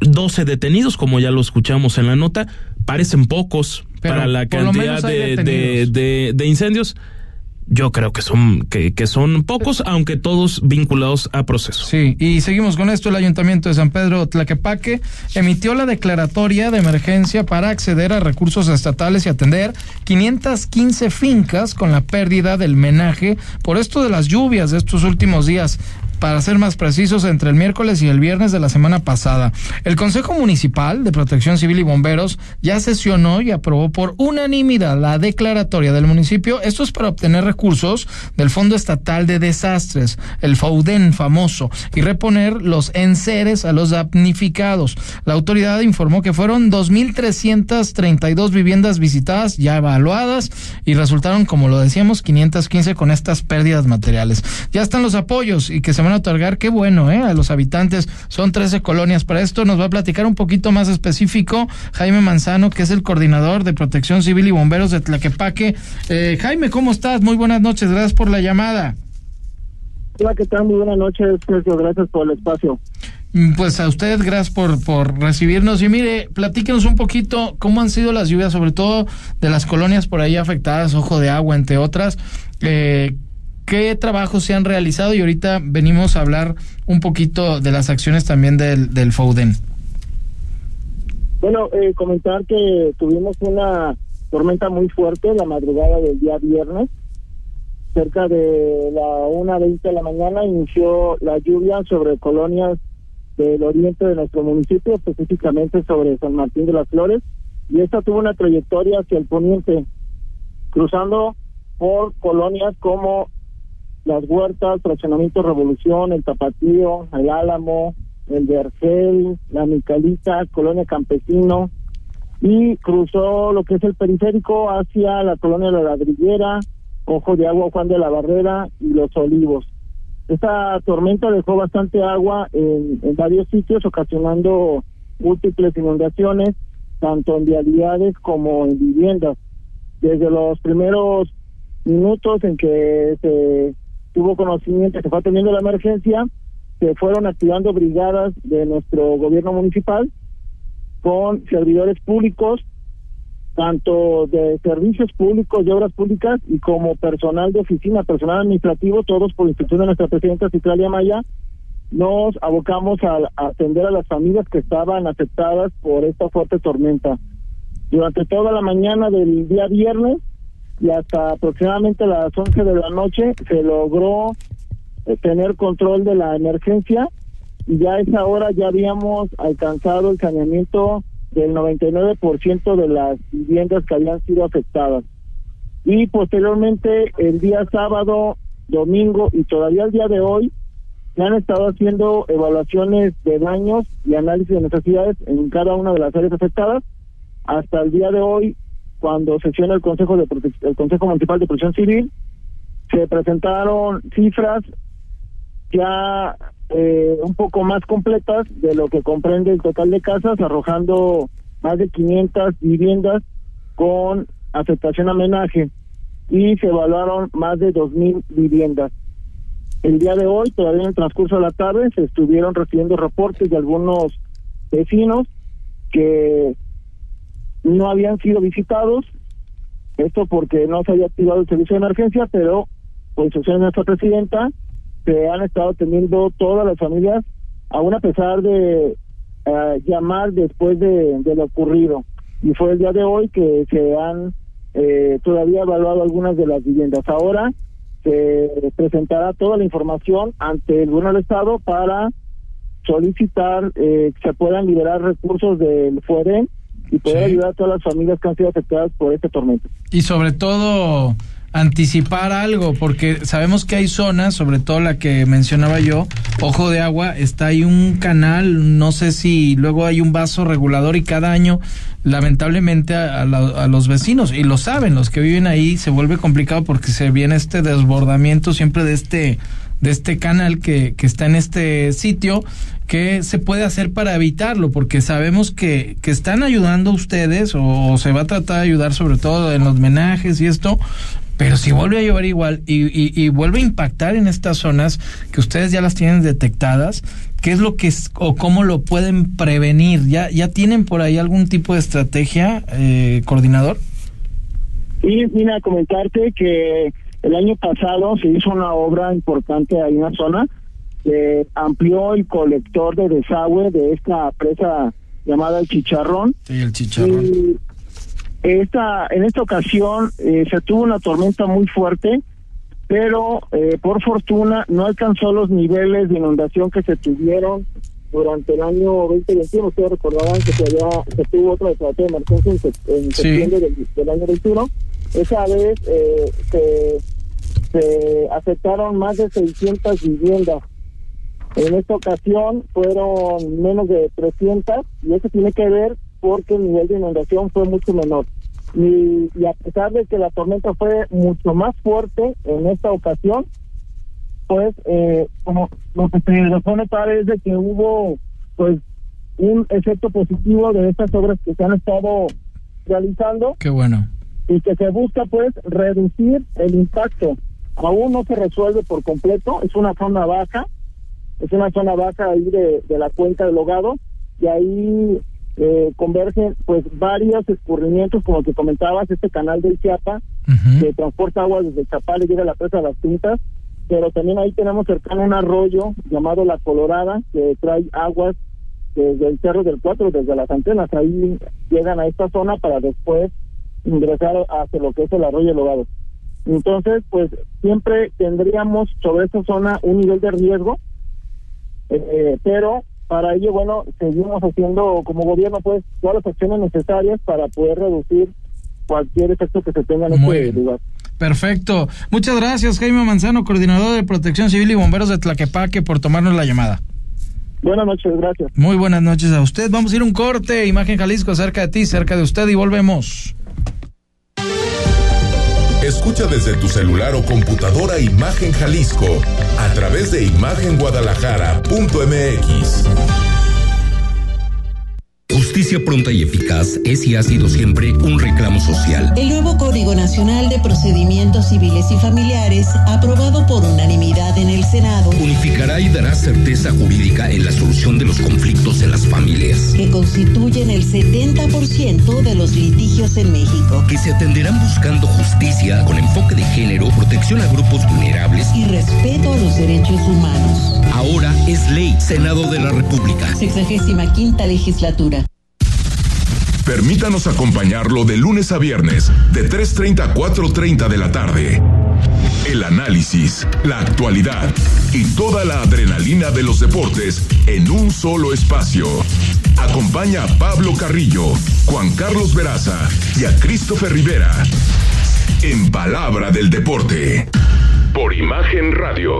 12 detenidos, como ya lo escuchamos en la nota, parecen pocos Pero para la cantidad de, de incendios. Yo creo que son, que, son pocos, aunque todos vinculados a procesos. Sí, y seguimos con esto. El Ayuntamiento de San Pedro Tlaquepaque emitió la declaratoria de emergencia para acceder a recursos estatales y atender 515 fincas con la pérdida del menaje por esto de las lluvias de estos últimos días. Para ser más precisos, entre el miércoles y el viernes de la semana pasada. El Consejo Municipal de Protección Civil y Bomberos ya sesionó y aprobó por unanimidad la declaratoria del municipio. Esto es para obtener recursos del Fondo Estatal de Desastres, el FAUDEN famoso, y reponer los enseres a los damnificados. La autoridad informó que fueron 2.332 viviendas visitadas, ya evaluadas, y resultaron, como lo decíamos, 515 con estas pérdidas materiales. Ya están los apoyos y que se van a otorgar, qué bueno, ¿eh? A los habitantes. Son 13 colonias. Para esto nos va a platicar un poquito más específico Jaime Manzano, que es el coordinador de Protección Civil y Bomberos de Tlaquepaque. Eh, Jaime, ¿cómo estás? Muy buenas noches. Gracias por la llamada. Hola, ¿qué tal? Muy buenas noches, Sergio. Gracias por el espacio. Mm, Pues a usted, gracias por, por recibirnos. Y mire, platíquenos un poquito cómo han sido las lluvias, sobre todo de las colonias por ahí afectadas, Ojo de Agua, entre otras. Eh, ¿Qué trabajos se han realizado? Y ahorita venimos a hablar un poquito de las acciones también del, del FOUDEN. Bueno, eh, comentar que tuvimos una tormenta muy fuerte la madrugada del día viernes. Cerca de la 1.20 de la mañana inició la lluvia sobre colonias del oriente de nuestro municipio, específicamente sobre San Martín de las Flores, y esta tuvo una trayectoria hacia el poniente, cruzando por colonias como las Huertas, Fraccionamiento Revolución, el Tapatío, el Álamo, el Vergel, la Micalita, Colonia Campesino, y cruzó lo que es el periférico hacia la colonia La Ladrillera, Ojo de Agua Juan de la Barrera y Los Olivos. Esta tormenta dejó bastante agua en, en varios sitios, ocasionando múltiples inundaciones, tanto en vialidades como en viviendas. Desde los primeros minutos en que se tuvo conocimiento, se fue atendiendo la emergencia, se fueron activando brigadas de nuestro gobierno municipal con servidores públicos, tanto de servicios públicos, de obras públicas y como personal de oficina, personal administrativo, todos por instrucción de nuestra presidenta Ciclalia Maya, nos abocamos a, a atender a las familias que estaban afectadas por esta fuerte tormenta. Durante toda la mañana del día viernes y hasta aproximadamente las 11 de la noche se logró eh, tener control de la emergencia y ya a esa hora ya habíamos alcanzado el saneamiento del 99% de las viviendas que habían sido afectadas. Y posteriormente el día sábado, domingo y todavía el día de hoy se han estado haciendo evaluaciones de daños y análisis de necesidades en cada una de las áreas afectadas. Hasta el día de hoy, cuando sesiona el Consejo de el Consejo Municipal de Protección Civil, se presentaron cifras ya eh, un poco más completas de lo que comprende el total de casas, arrojando más de 500 viviendas con afectación a homenaje y se evaluaron más de 2.000 viviendas. El día de hoy, todavía en el transcurso de la tarde, se estuvieron recibiendo reportes de algunos vecinos que no habían sido visitados, esto porque no se había activado el servicio de emergencia, pero por instrucción de nuestra presidenta, se han estado atendiendo todas las familias, aún a pesar de eh, llamar después de, de, lo ocurrido. Y fue el día de hoy que se han eh, todavía evaluado algunas de las viviendas. Ahora se presentará toda la información ante el gobierno del Estado para solicitar eh, que se puedan liberar recursos del FUEREN y poder ayudar a todas las familias que han sido afectadas por este tormento. Y sobre todo anticipar algo, porque sabemos que hay zonas, sobre todo la que mencionaba yo, Ojo de Agua, está ahí un canal, no sé si luego hay un vaso regulador y cada año, lamentablemente, a, a, los vecinos, y lo saben, los que viven ahí, se vuelve complicado porque se viene este desbordamiento siempre de este de este canal que, que está en este sitio, ¿qué se puede hacer para evitarlo? Porque sabemos que, que están ayudando ustedes, o, se va a tratar de ayudar sobre todo en los menajes y esto, pero si vuelve a llover igual y, y, y, vuelve a impactar en estas zonas que ustedes ya las tienen detectadas, ¿qué es lo que es, o cómo lo pueden prevenir? ¿Ya, ya tienen por ahí algún tipo de estrategia, eh, coordinador? Sí, mira, comentarte que el año pasado se hizo una obra importante ahí en la zona, se amplió el colector de desagüe de esta presa llamada el Chicharrón. Sí, el Chicharrón. Y esta, en esta ocasión eh, se tuvo una tormenta muy fuerte, pero eh, por fortuna no alcanzó los niveles de inundación que se tuvieron durante el año 2021. Ustedes recordarán que se, había, se tuvo otra declaración de emergencia en, en septiembre del, del, año 21. Esa vez eh, se, se afectaron más de 600 viviendas. En esta ocasión fueron menos de 300 y eso tiene que ver porque el nivel de inundación fue mucho menor. Y, y, a pesar de que la tormenta fue mucho más fuerte en esta ocasión, pues eh, como lo que se dejó notar es de que hubo pues un efecto positivo de estas obras que se han estado realizando. Qué bueno. Y que se busca pues reducir el impacto. Aún no se resuelve por completo, es una zona baja, es una zona baja ahí de, de la cuenca del Hogado, y ahí eh, convergen pues varios escurrimientos, como que comentabas, este canal del Chiapa, uh -huh. que transporta agua desde Chapal y llega a la presa de las Pintas, pero también ahí tenemos cercano un arroyo llamado La Colorada, que trae aguas desde el Cerro del Cuatro, desde las antenas, ahí llegan a esta zona para después ingresar hacia lo que es el arroyo Logado. Entonces, pues siempre tendríamos sobre esta zona un nivel de riesgo, eh, pero para ello, bueno, seguimos haciendo como gobierno, pues, todas las acciones necesarias para poder reducir cualquier efecto que se tenga en Muy este bien. lugar. Perfecto. Muchas gracias, Jaime Manzano, coordinador de Protección Civil y Bomberos de Tlaquepaque, por tomarnos la llamada. Buenas noches, gracias. Muy buenas noches a usted. Vamos a ir un corte, Imagen Jalisco, cerca de ti, cerca de usted, y volvemos. Escucha desde tu celular o computadora Imagen Jalisco a través de imagenguadalajara.mx. Justicia pronta y eficaz es y ha sido siempre un reclamo social. El nuevo Código Nacional de Procedimientos Civiles y Familiares, aprobado por unanimidad en el Senado, unificará y dará certeza jurídica en la solución de los conflictos en las familias, que constituyen el 70% de los litigios en México, que se atenderán buscando justicia con enfoque de género, protección a grupos vulnerables y respeto a los derechos humanos. Ahora es ley, Senado de la República. Sexagésima quinta legislatura. Permítanos acompañarlo de lunes a viernes, de 3.30 a 4.30 de la tarde. El análisis, la actualidad y toda la adrenalina de los deportes en un solo espacio. Acompaña a Pablo Carrillo, Juan Carlos Veraza y a Christopher Rivera. En Palabra del Deporte. Por Imagen Radio.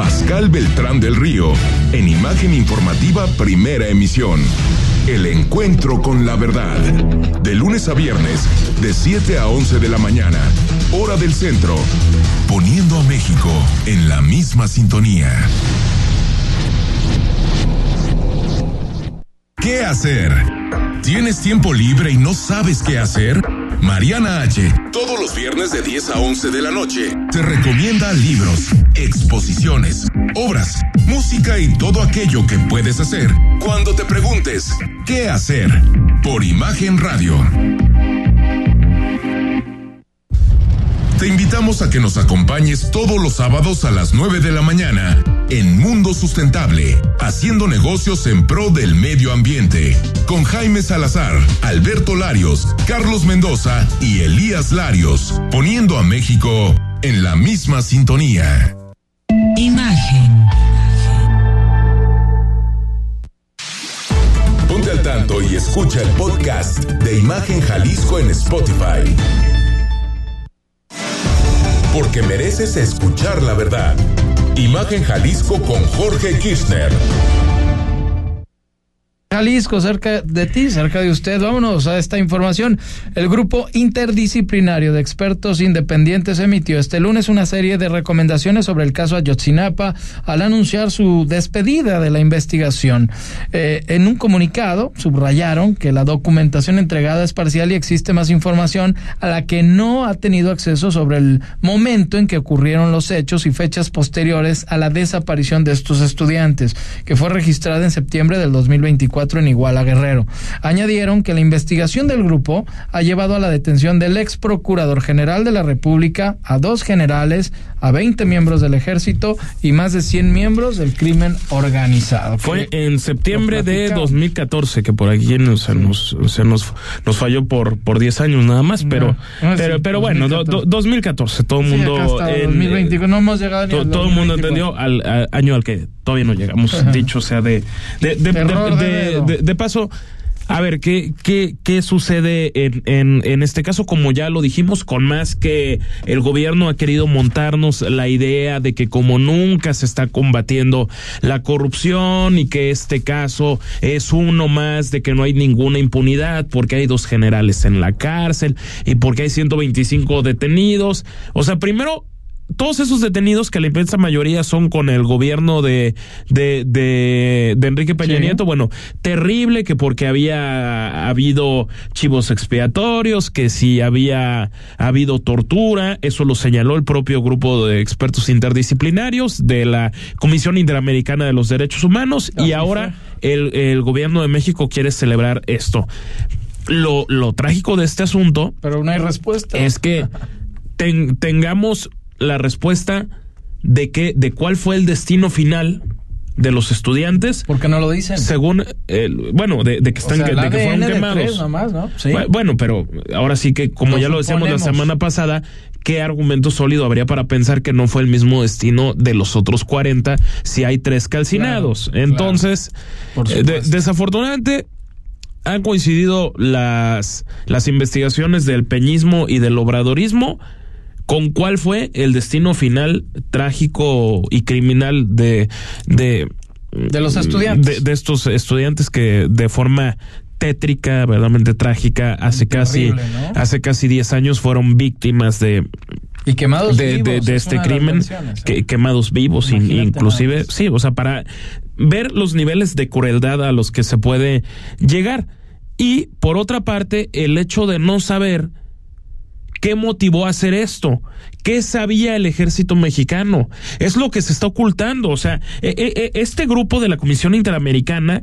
Pascal Beltrán del Río, en Imagen Informativa Primera Emisión. El encuentro con la verdad. De lunes a viernes, de 7 a 11 de la mañana, hora del centro. Poniendo a México en la misma sintonía. ¿Qué hacer? ¿Tienes tiempo libre y no sabes qué hacer? Mariana H. Todos los viernes de 10 a 11 de la noche te recomienda libros exposiciones, obras, música y todo aquello que puedes hacer cuando te preguntes qué hacer por Imagen Radio. Te invitamos a que nos acompañes todos los sábados a las 9 de la mañana en Mundo Sustentable, haciendo negocios en pro del medio ambiente, con Jaime Salazar, Alberto Larios, Carlos Mendoza y Elías Larios, poniendo a México en la misma sintonía. Imagen. Ponte al tanto y escucha el podcast de Imagen Jalisco en Spotify. Porque mereces escuchar la verdad. Imagen Jalisco con Jorge Kirchner. Jalisco, cerca de ti, cerca de usted. Vámonos a esta información. El grupo interdisciplinario de expertos independientes emitió este lunes una serie de recomendaciones sobre el caso Ayotzinapa al anunciar su despedida de la investigación. Eh, en un comunicado subrayaron que la documentación entregada es parcial y existe más información a la que no ha tenido acceso sobre el momento en que ocurrieron los hechos y fechas posteriores a la desaparición de estos estudiantes, que fue registrada en septiembre del 2024 en Iguala Guerrero. Añadieron que la investigación del grupo ha llevado a la detención del ex procurador general de la República, a dos generales, a 20 miembros del ejército y más de 100 miembros del crimen organizado. Fue en septiembre de 2014 que por aquí se nos, se nos, nos falló por, por 10 años nada más, pero, No, no, pero, sí, pero bueno, do- do- 2014, todo el Sí, mundo. en- 2020, no hemos llegado ni to- todo el mundo 2024. entendió al, al año al que todavía no llegamos, Ajá. dicho sea de, de, de, de- de paso. A ver, ¿qué, qué, qué sucede en, en, en este caso? Como ya lo dijimos, con más que el gobierno ha querido montarnos la idea de que como nunca se está combatiendo la corrupción y que este caso es uno más de que no hay ninguna impunidad porque hay dos generales en la cárcel y porque hay 125 detenidos. O sea, primero todos esos detenidos que la inmensa mayoría son con el gobierno de, de, de, de Enrique Peña Sí. Nieto, bueno, terrible que porque había habido chivos expiatorios, que si había habido tortura, eso lo señaló el propio grupo de expertos interdisciplinarios de la Comisión Interamericana de los Derechos Humanos y ahora el, el gobierno de México quiere celebrar esto. Lo, lo trágico de este asunto Pero no hay respuesta. es que ten- tengamos la respuesta de que de cuál fue el destino final de los estudiantes. ¿Por qué no lo dicen? Según bueno, de, de que O están sea, de que fueron quemados. tres nomás, ¿no? Sí. Bu- Bueno, pero ahora sí que como Lo ya lo decíamos la semana pasada, ¿qué argumento sólido habría para pensar que no fue el mismo destino de los otros 40 si hay tres calcinados? Claro, Entonces, Por eh, de- desafortunadamente han coincidido las, las investigaciones del peñismo y del obradorismo con cuál fue el destino final trágico y criminal de, de, De los estudiantes. de, de estos estudiantes que de forma tétrica, verdaderamente trágica, hace casi, hace casi 10 años fueron víctimas de, Y quemados de, vivos, de- de es este crimen, ¿eh? que, quemados vivos, Imagínate inclusive, sí, o sea, para ver los niveles de crueldad a los que se puede llegar. Y por otra parte, el hecho de no saber qué motivó a hacer esto, qué sabía el ejército mexicano, es lo que se está ocultando. O sea, e- e- e- este grupo de la Comisión Interamericana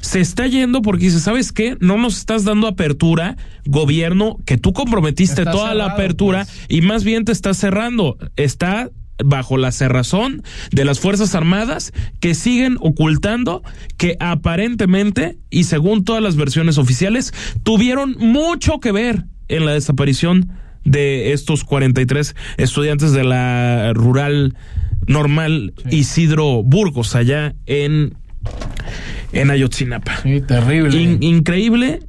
se está yendo porque dice, ¿sabes qué? No nos estás dando apertura, gobierno, que tú comprometiste Está toda la apertura pues. y más bien te está cerrando. Está bajo la cerrazón de las Fuerzas Armadas que siguen ocultando que aparentemente y según todas las versiones oficiales tuvieron mucho que ver en la desaparición de estos 43 estudiantes de la rural normal Isidro Burgos allá en en Ayotzinapa. Sí, terrible. In- increíble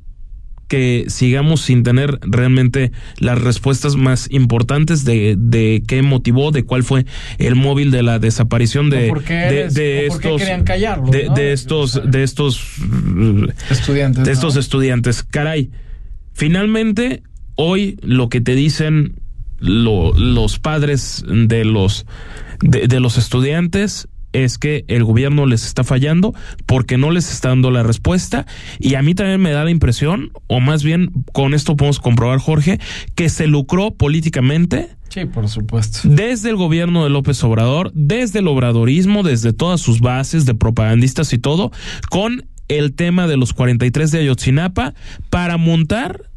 que sigamos sin tener realmente las respuestas más importantes de, de qué motivó, de cuál fue el móvil de la desaparición de, por qué de, eres- de o por qué estos querían callarlo, de, ¿no? de estos de estos Estudiantes. de estos ¿no? estudiantes. Caray, finalmente hoy lo que te dicen lo- los padres de los de, de los estudiantes es que el gobierno les está fallando porque no les está dando la respuesta y a mí también me da la impresión, o más bien con esto podemos comprobar Jorge, que se lucró políticamente Sí, por supuesto. desde el gobierno de López Obrador, desde el obradorismo, desde todas sus bases de propagandistas y todo, con el tema de los 43 de Ayotzinapa para montar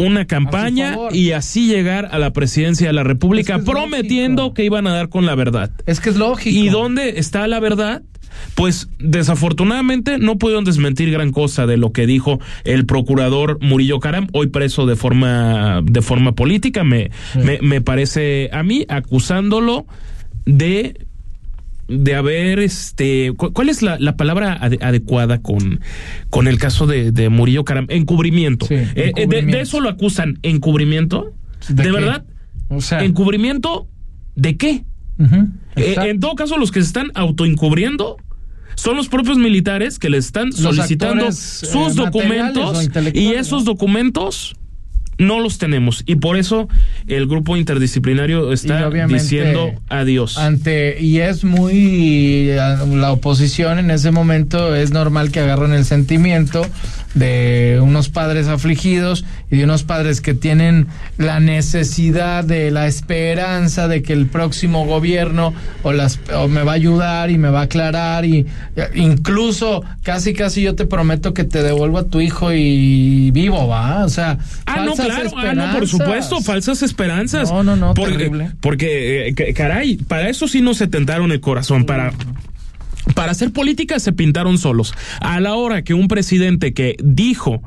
una campaña y así llegar a la presidencia de la República Es que es prometiendo lógico. que iban a dar con la verdad. Es que es lógico. ¿Y dónde está la verdad? Pues desafortunadamente no pudieron desmentir gran cosa de lo que dijo el procurador Murillo Caram, hoy preso de forma de forma política, me, me, me parece a mí acusándolo de de haber este cu- cuál es la, la palabra ade- adecuada con con el caso de, de Murillo Caram encubrimiento, Sí, Eh, eh, de- eso lo acusan encubrimiento ¿De verdad O sea, encubrimiento de qué eh, en todo caso, los que se están autoencubriendo son los propios militares que le están solicitando actores, sus documentos y esos documentos no los tenemos y por eso el grupo interdisciplinario está diciendo adiós. Ante, y es muy, la oposición en ese momento es normal que agarren el sentimiento de unos padres afligidos y de unos padres que tienen la necesidad de la esperanza de que el próximo gobierno o, las, o me va a ayudar y me va a aclarar y incluso casi casi yo te prometo que te devuelvo a tu hijo y vivo, ¿va? O sea, Ah, no, claro, ah, no, por supuesto, falsas esperanzas. No, no, no, porque, terrible. Porque, eh, ca- caray, para eso sí no se tentaron el corazón, para... Para hacer política se pintaron solos. A la hora que un presidente que dijo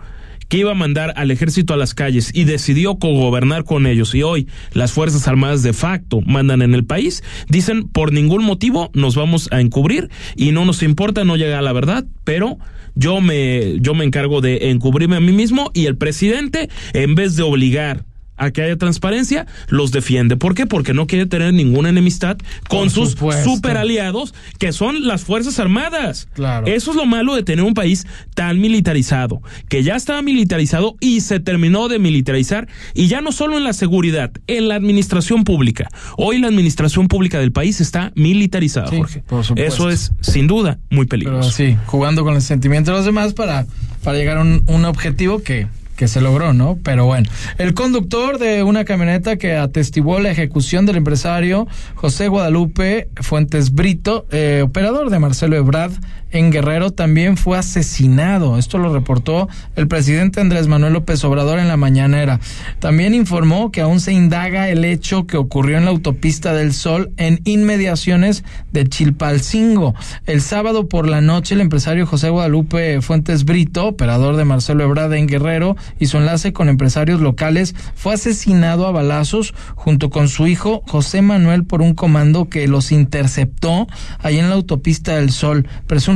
que iba a mandar al ejército a las calles y decidió cogobernar con ellos y hoy las Fuerzas Armadas de facto mandan en el país, dicen por ningún motivo nos vamos a encubrir y no nos importa, no llega a la verdad, pero yo me, yo me encargo de encubrirme a mí mismo y el presidente, en vez de obligar a que haya transparencia, los defiende. ¿Por qué? Porque no quiere tener ninguna enemistad con Por sus supuesto. super aliados, que son las Fuerzas Armadas. Claro. Eso es lo malo de tener un país tan militarizado, que ya estaba militarizado y se terminó de militarizar, y ya no solo en la seguridad, en la administración pública. Hoy la administración pública del país está militarizada, Sí, Jorge. por supuesto. Eso es, sin duda, muy Pero peligroso. sí, jugando con el sentimiento de los demás para, para llegar a un, un objetivo que, que se logró, ¿no? Pero bueno, el conductor de una camioneta que atestiguó la ejecución del empresario José Guadalupe Fuentes Brito, eh, operador de Marcelo Ebrard en Guerrero, también fue asesinado. Esto lo reportó el presidente Andrés Manuel López Obrador en la mañanera. También informó que aún se indaga el hecho que ocurrió en la autopista del Sol en inmediaciones de Chilpalcingo. El sábado por la noche, el empresario José Guadalupe Fuentes Brito, operador de Marcelo Ebrard en Guerrero, y su enlace con empresarios locales, fue asesinado a balazos junto con su hijo José Manuel por un comando que los interceptó ahí en la autopista del Sol,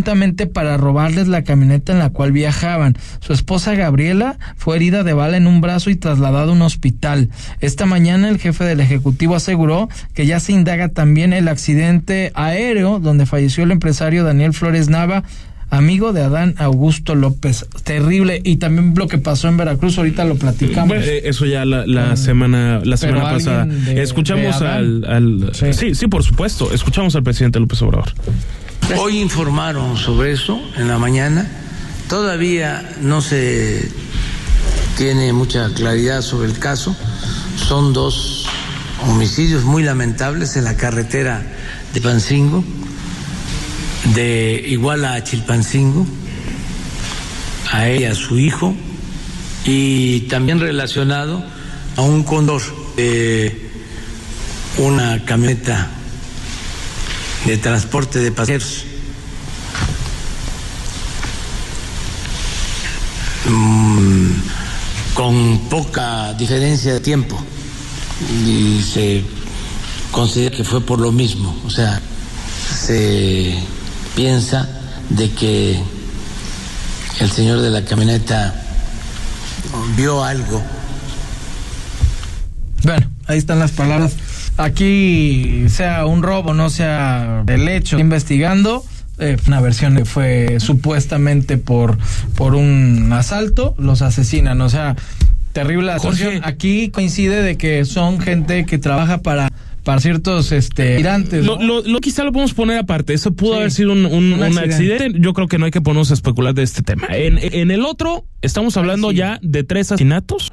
presuntamente para robarles la camioneta en la cual viajaban. Su esposa Gabriela fue herida de bala en un brazo y trasladada a un hospital. Esta mañana el jefe del Ejecutivo aseguró que ya se indaga también el accidente aéreo donde falleció el empresario Daniel Flores Nava amigo de Adán Augusto López. Terrible. Y también lo que pasó en Veracruz, ahorita lo platicamos. Eh, eso ya la, la semana la semana pasada. de- Escuchamos de al, Adán. al Sí. sí, sí, por supuesto. Escuchamos al presidente López Obrador. Hoy informaron sobre eso en la mañana. Todavía no se tiene mucha claridad sobre el caso. Son dos homicidios muy lamentables en la carretera de Pancingo, de Iguala a Chilpancingo, a ella, a su hijo, y también relacionado a un condor de una camioneta de transporte de pasajeros. Mm, con poca diferencia de tiempo y se considera que fue por lo mismo, o sea, se piensa de que el señor de la camioneta vio algo Bueno, ahí están las palabras. Aquí, sea un robo, no sea el hecho, investigando. eh, una versión que fue supuestamente por, por un asalto, los asesinan. O sea, terrible la. Aquí coincide de que son gente que trabaja para para ciertos este tirantes. Lo, lo, lo quizá lo podemos poner aparte. Eso pudo haber sido un, un- un accidente. accidente. Yo creo que no hay que ponernos a especular de este tema. En, en el otro, estamos hablando ya de tres asesinatos.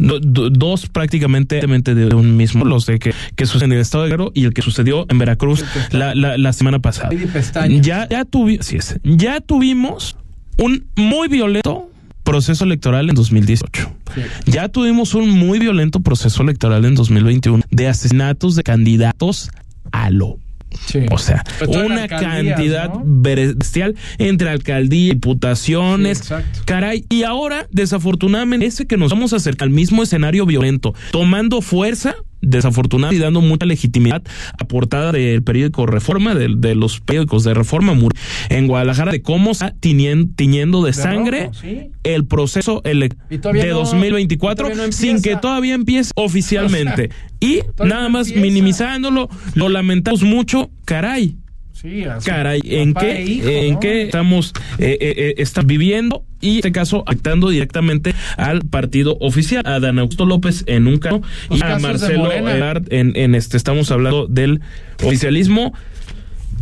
Do- do- dos prácticamente de un mismo, los de que, que sucedió en el estado de Guerrero y el que sucedió en Veracruz la, la, la semana pasada. Ya, ya, tuvi- es. ya tuvimos un muy violento proceso electoral en 2018. Ya tuvimos un muy violento proceso electoral en 2021 de asesinatos de candidatos a lo. O sea, en una cantidad ¿no? bestial entre alcaldía, diputaciones, Sí, caray. Y ahora, desafortunadamente, ese que nos vamos a acercar al mismo escenario violento, tomando fuerza, desafortunadamente, y dando mucha legitimidad aportada del periódico Reforma, de, de los periódicos de Reforma en Guadalajara, de cómo está tiñen- tiñendo de, De sangre rojo, sí. el proceso ele- de no- 2024 todavía no sin que todavía empiece oficialmente. (laughs) y todavía nada más minimizándolo, lo lamentamos mucho, caray. Sí, así. Caray, ¿en qué, e hijo, en ¿no? qué estamos eh, eh, eh, viviendo? Y en este caso, afectando directamente al partido oficial, a Dan Augusto López en un caso Los y a Marcelo. Ebrard en, en este, estamos hablando del oficialismo.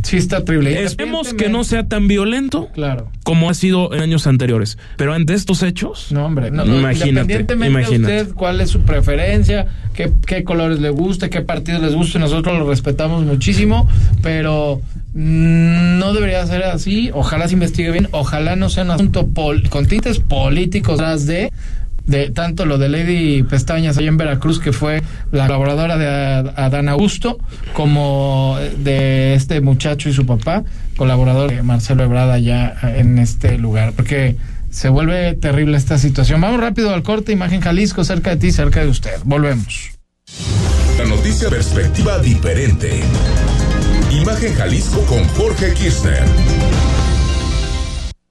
Sí, está terrible. Esperemos que no sea tan violento Claro. como ha sido en años anteriores. Pero ante estos hechos, No, hombre, no, no, imagínate, independientemente imagínate. de usted cuál es su preferencia, qué, qué colores le gusta, qué partidos les gusta, nosotros lo respetamos muchísimo, pero mm, no debería ser así. Ojalá se investigue bien, ojalá no sea un asunto pol- con tintes políticos tras de de tanto lo de Lady Pestañas allá en Veracruz, que fue la colaboradora de Adán Augusto, como de este muchacho y su papá, colaborador de Marcelo Ebrada allá en este lugar, porque se vuelve terrible esta situación. Vamos rápido al corte, Imagen Jalisco, cerca de ti, cerca de usted. Volvemos. La noticia perspectiva diferente. Imagen Jalisco con Jorge Kirchner.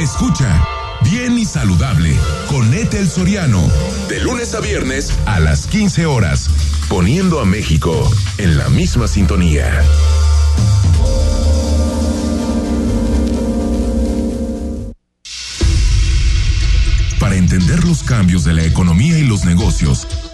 Escucha Bien y Saludable con Ethel Soriano. De lunes a viernes a las 15 horas. Poniendo a México en la misma sintonía. Para entender los cambios de la economía y los negocios,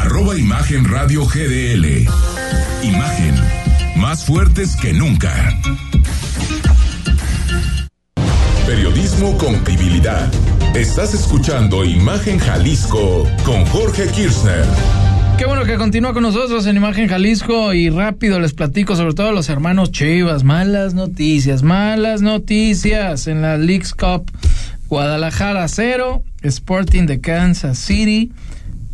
arroba Imagen Radio GDL. Imagen, más fuertes que nunca. Periodismo con credibilidad. Estás escuchando Imagen Jalisco con Jorge Kirchner. Qué bueno que continúa con nosotros en Imagen Jalisco y rápido les platico sobre todo a los hermanos Chivas. Malas noticias, malas noticias en la Leagues Cup. Guadalajara 0, Sporting de Kansas City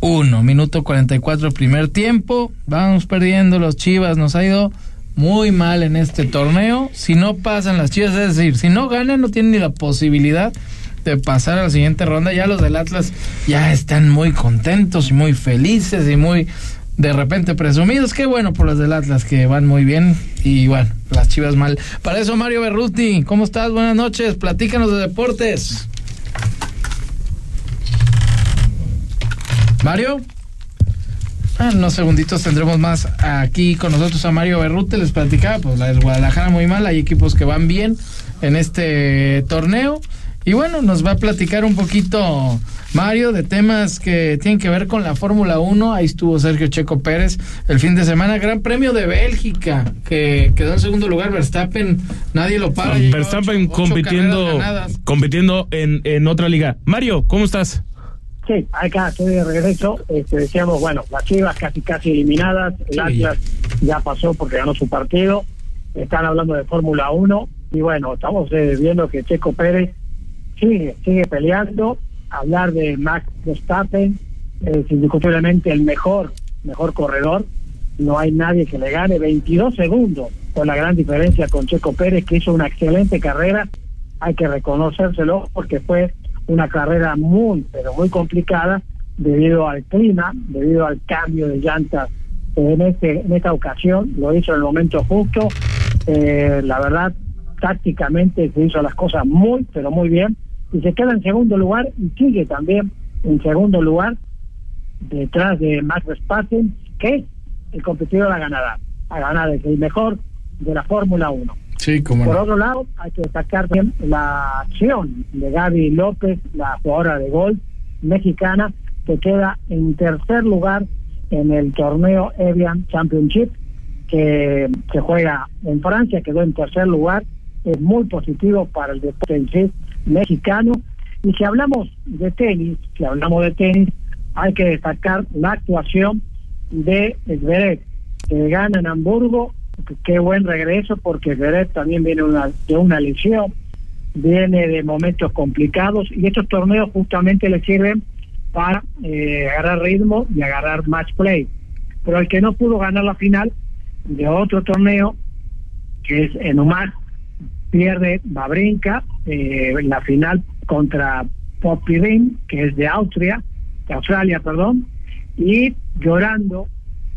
1. Minuto 44 primer tiempo. Vamos perdiendo los Chivas. Nos ha ido muy mal en este torneo. Si no pasan las Chivas, es decir, si no ganan no tienen ni la posibilidad de pasar a la siguiente ronda. Ya los del Atlas ya están muy contentos y muy felices y muy de repente presumidos. Qué bueno por los del Atlas que van muy bien y bueno, las chivas mal. Para eso, Mario Berruti, ¿cómo estás? Buenas noches, platícanos de deportes. Mario. Ah, en unos segunditos tendremos más aquí con nosotros a Mario Berrute. Les platicaba, pues la del Guadalajara muy mal. Hay equipos que van bien en este torneo. Y bueno, nos va a platicar un poquito Mario de temas que tienen que ver con la Fórmula 1. Ahí estuvo Sergio Checo Pérez el fin de semana. Gran Premio de Bélgica, que quedó en segundo lugar. Verstappen, nadie lo para. Verstappen compitiendo, compitiendo en, en otra liga. Mario, ¿cómo estás? Sí, acá estoy de regreso. Este, decíamos, bueno, las Chivas casi casi eliminadas. El Atlas ya pasó porque ganó su partido. Están hablando de Fórmula 1. Y bueno, estamos eh, viendo que Checo Pérez sigue, sigue peleando. Hablar de Max Verstappen es indiscutiblemente el mejor, mejor corredor. No hay nadie que le gane 22 segundos con la gran diferencia con Checo Pérez, que hizo una excelente carrera. Hay que reconocérselo porque fue una carrera muy, pero muy complicada debido al clima, debido al cambio de llantas en, este, en esta ocasión. Lo hizo en el momento justo. Eh, la verdad, tácticamente se hizo las cosas muy, pero muy bien. Y se queda en segundo lugar y sigue también en segundo lugar detrás de Max Verstappen, que es el competidor a ganar. A ganar es el mejor de la Fórmula 1. Por otro lado, hay que destacar bien la acción de Gaby López, la jugadora de gol mexicana, que queda en tercer lugar en el torneo Evian Championship, que se juega en Francia, quedó en tercer lugar. Es muy positivo para el deporte mexicano. Y si hablamos de tenis, si hablamos de tenis, hay que destacar la actuación de Zverev, que gana en Hamburgo qué buen regreso porque Zverev también viene una, de una lesión, viene de momentos complicados y estos torneos justamente le sirven para eh, agarrar ritmo y agarrar match play. Pero el que no pudo ganar la final de otro torneo, que es en Omar, pierde Babrinka eh, en la final contra Popirin, que es de Austria, de Australia, perdón, y llorando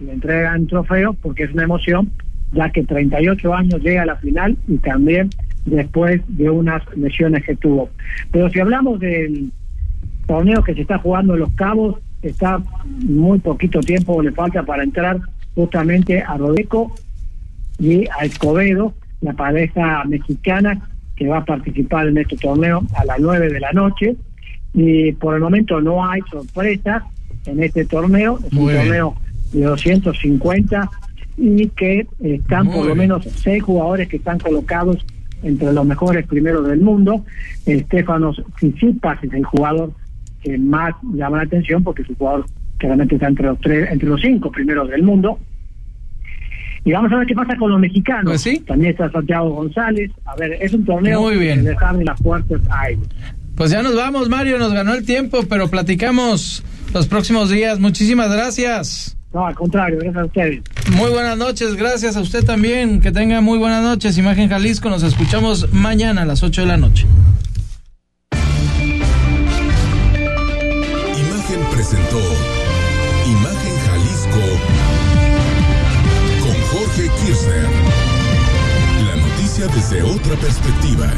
le entregan trofeo porque es una emoción ya que 38 años llega a la final y también después de unas lesiones que tuvo. Pero si hablamos del torneo que se está jugando en Los Cabos, está muy poquito tiempo le falta para entrar justamente a Rodeco y a Escobedo, la pareja mexicana que va a participar en este torneo a las 9 de la noche. Y por el momento no hay sorpresas en este torneo, es un torneo de 250 y que están por lo menos seis jugadores que están colocados entre los mejores primeros del mundo. Estefanos Tsitsipas es el jugador que más llama la atención porque es un jugador que realmente está entre los tres, entre los cinco primeros del mundo. Y vamos a ver qué pasa con los mexicanos. Pues También está Santiago González. A ver, es un torneo Muy bien. que les abre las puertas a ellos. Pues ya nos vamos, Mario, nos ganó el tiempo, pero platicamos los próximos días. Muchísimas gracias. No, al contrario, gracias a ustedes. Muy buenas noches, gracias a usted también. Que tenga muy buenas noches. Imagen Jalisco, nos escuchamos mañana a las 8 de la noche. Imagen presentó Imagen Jalisco con Jorge Kirchner. La noticia desde otra perspectiva.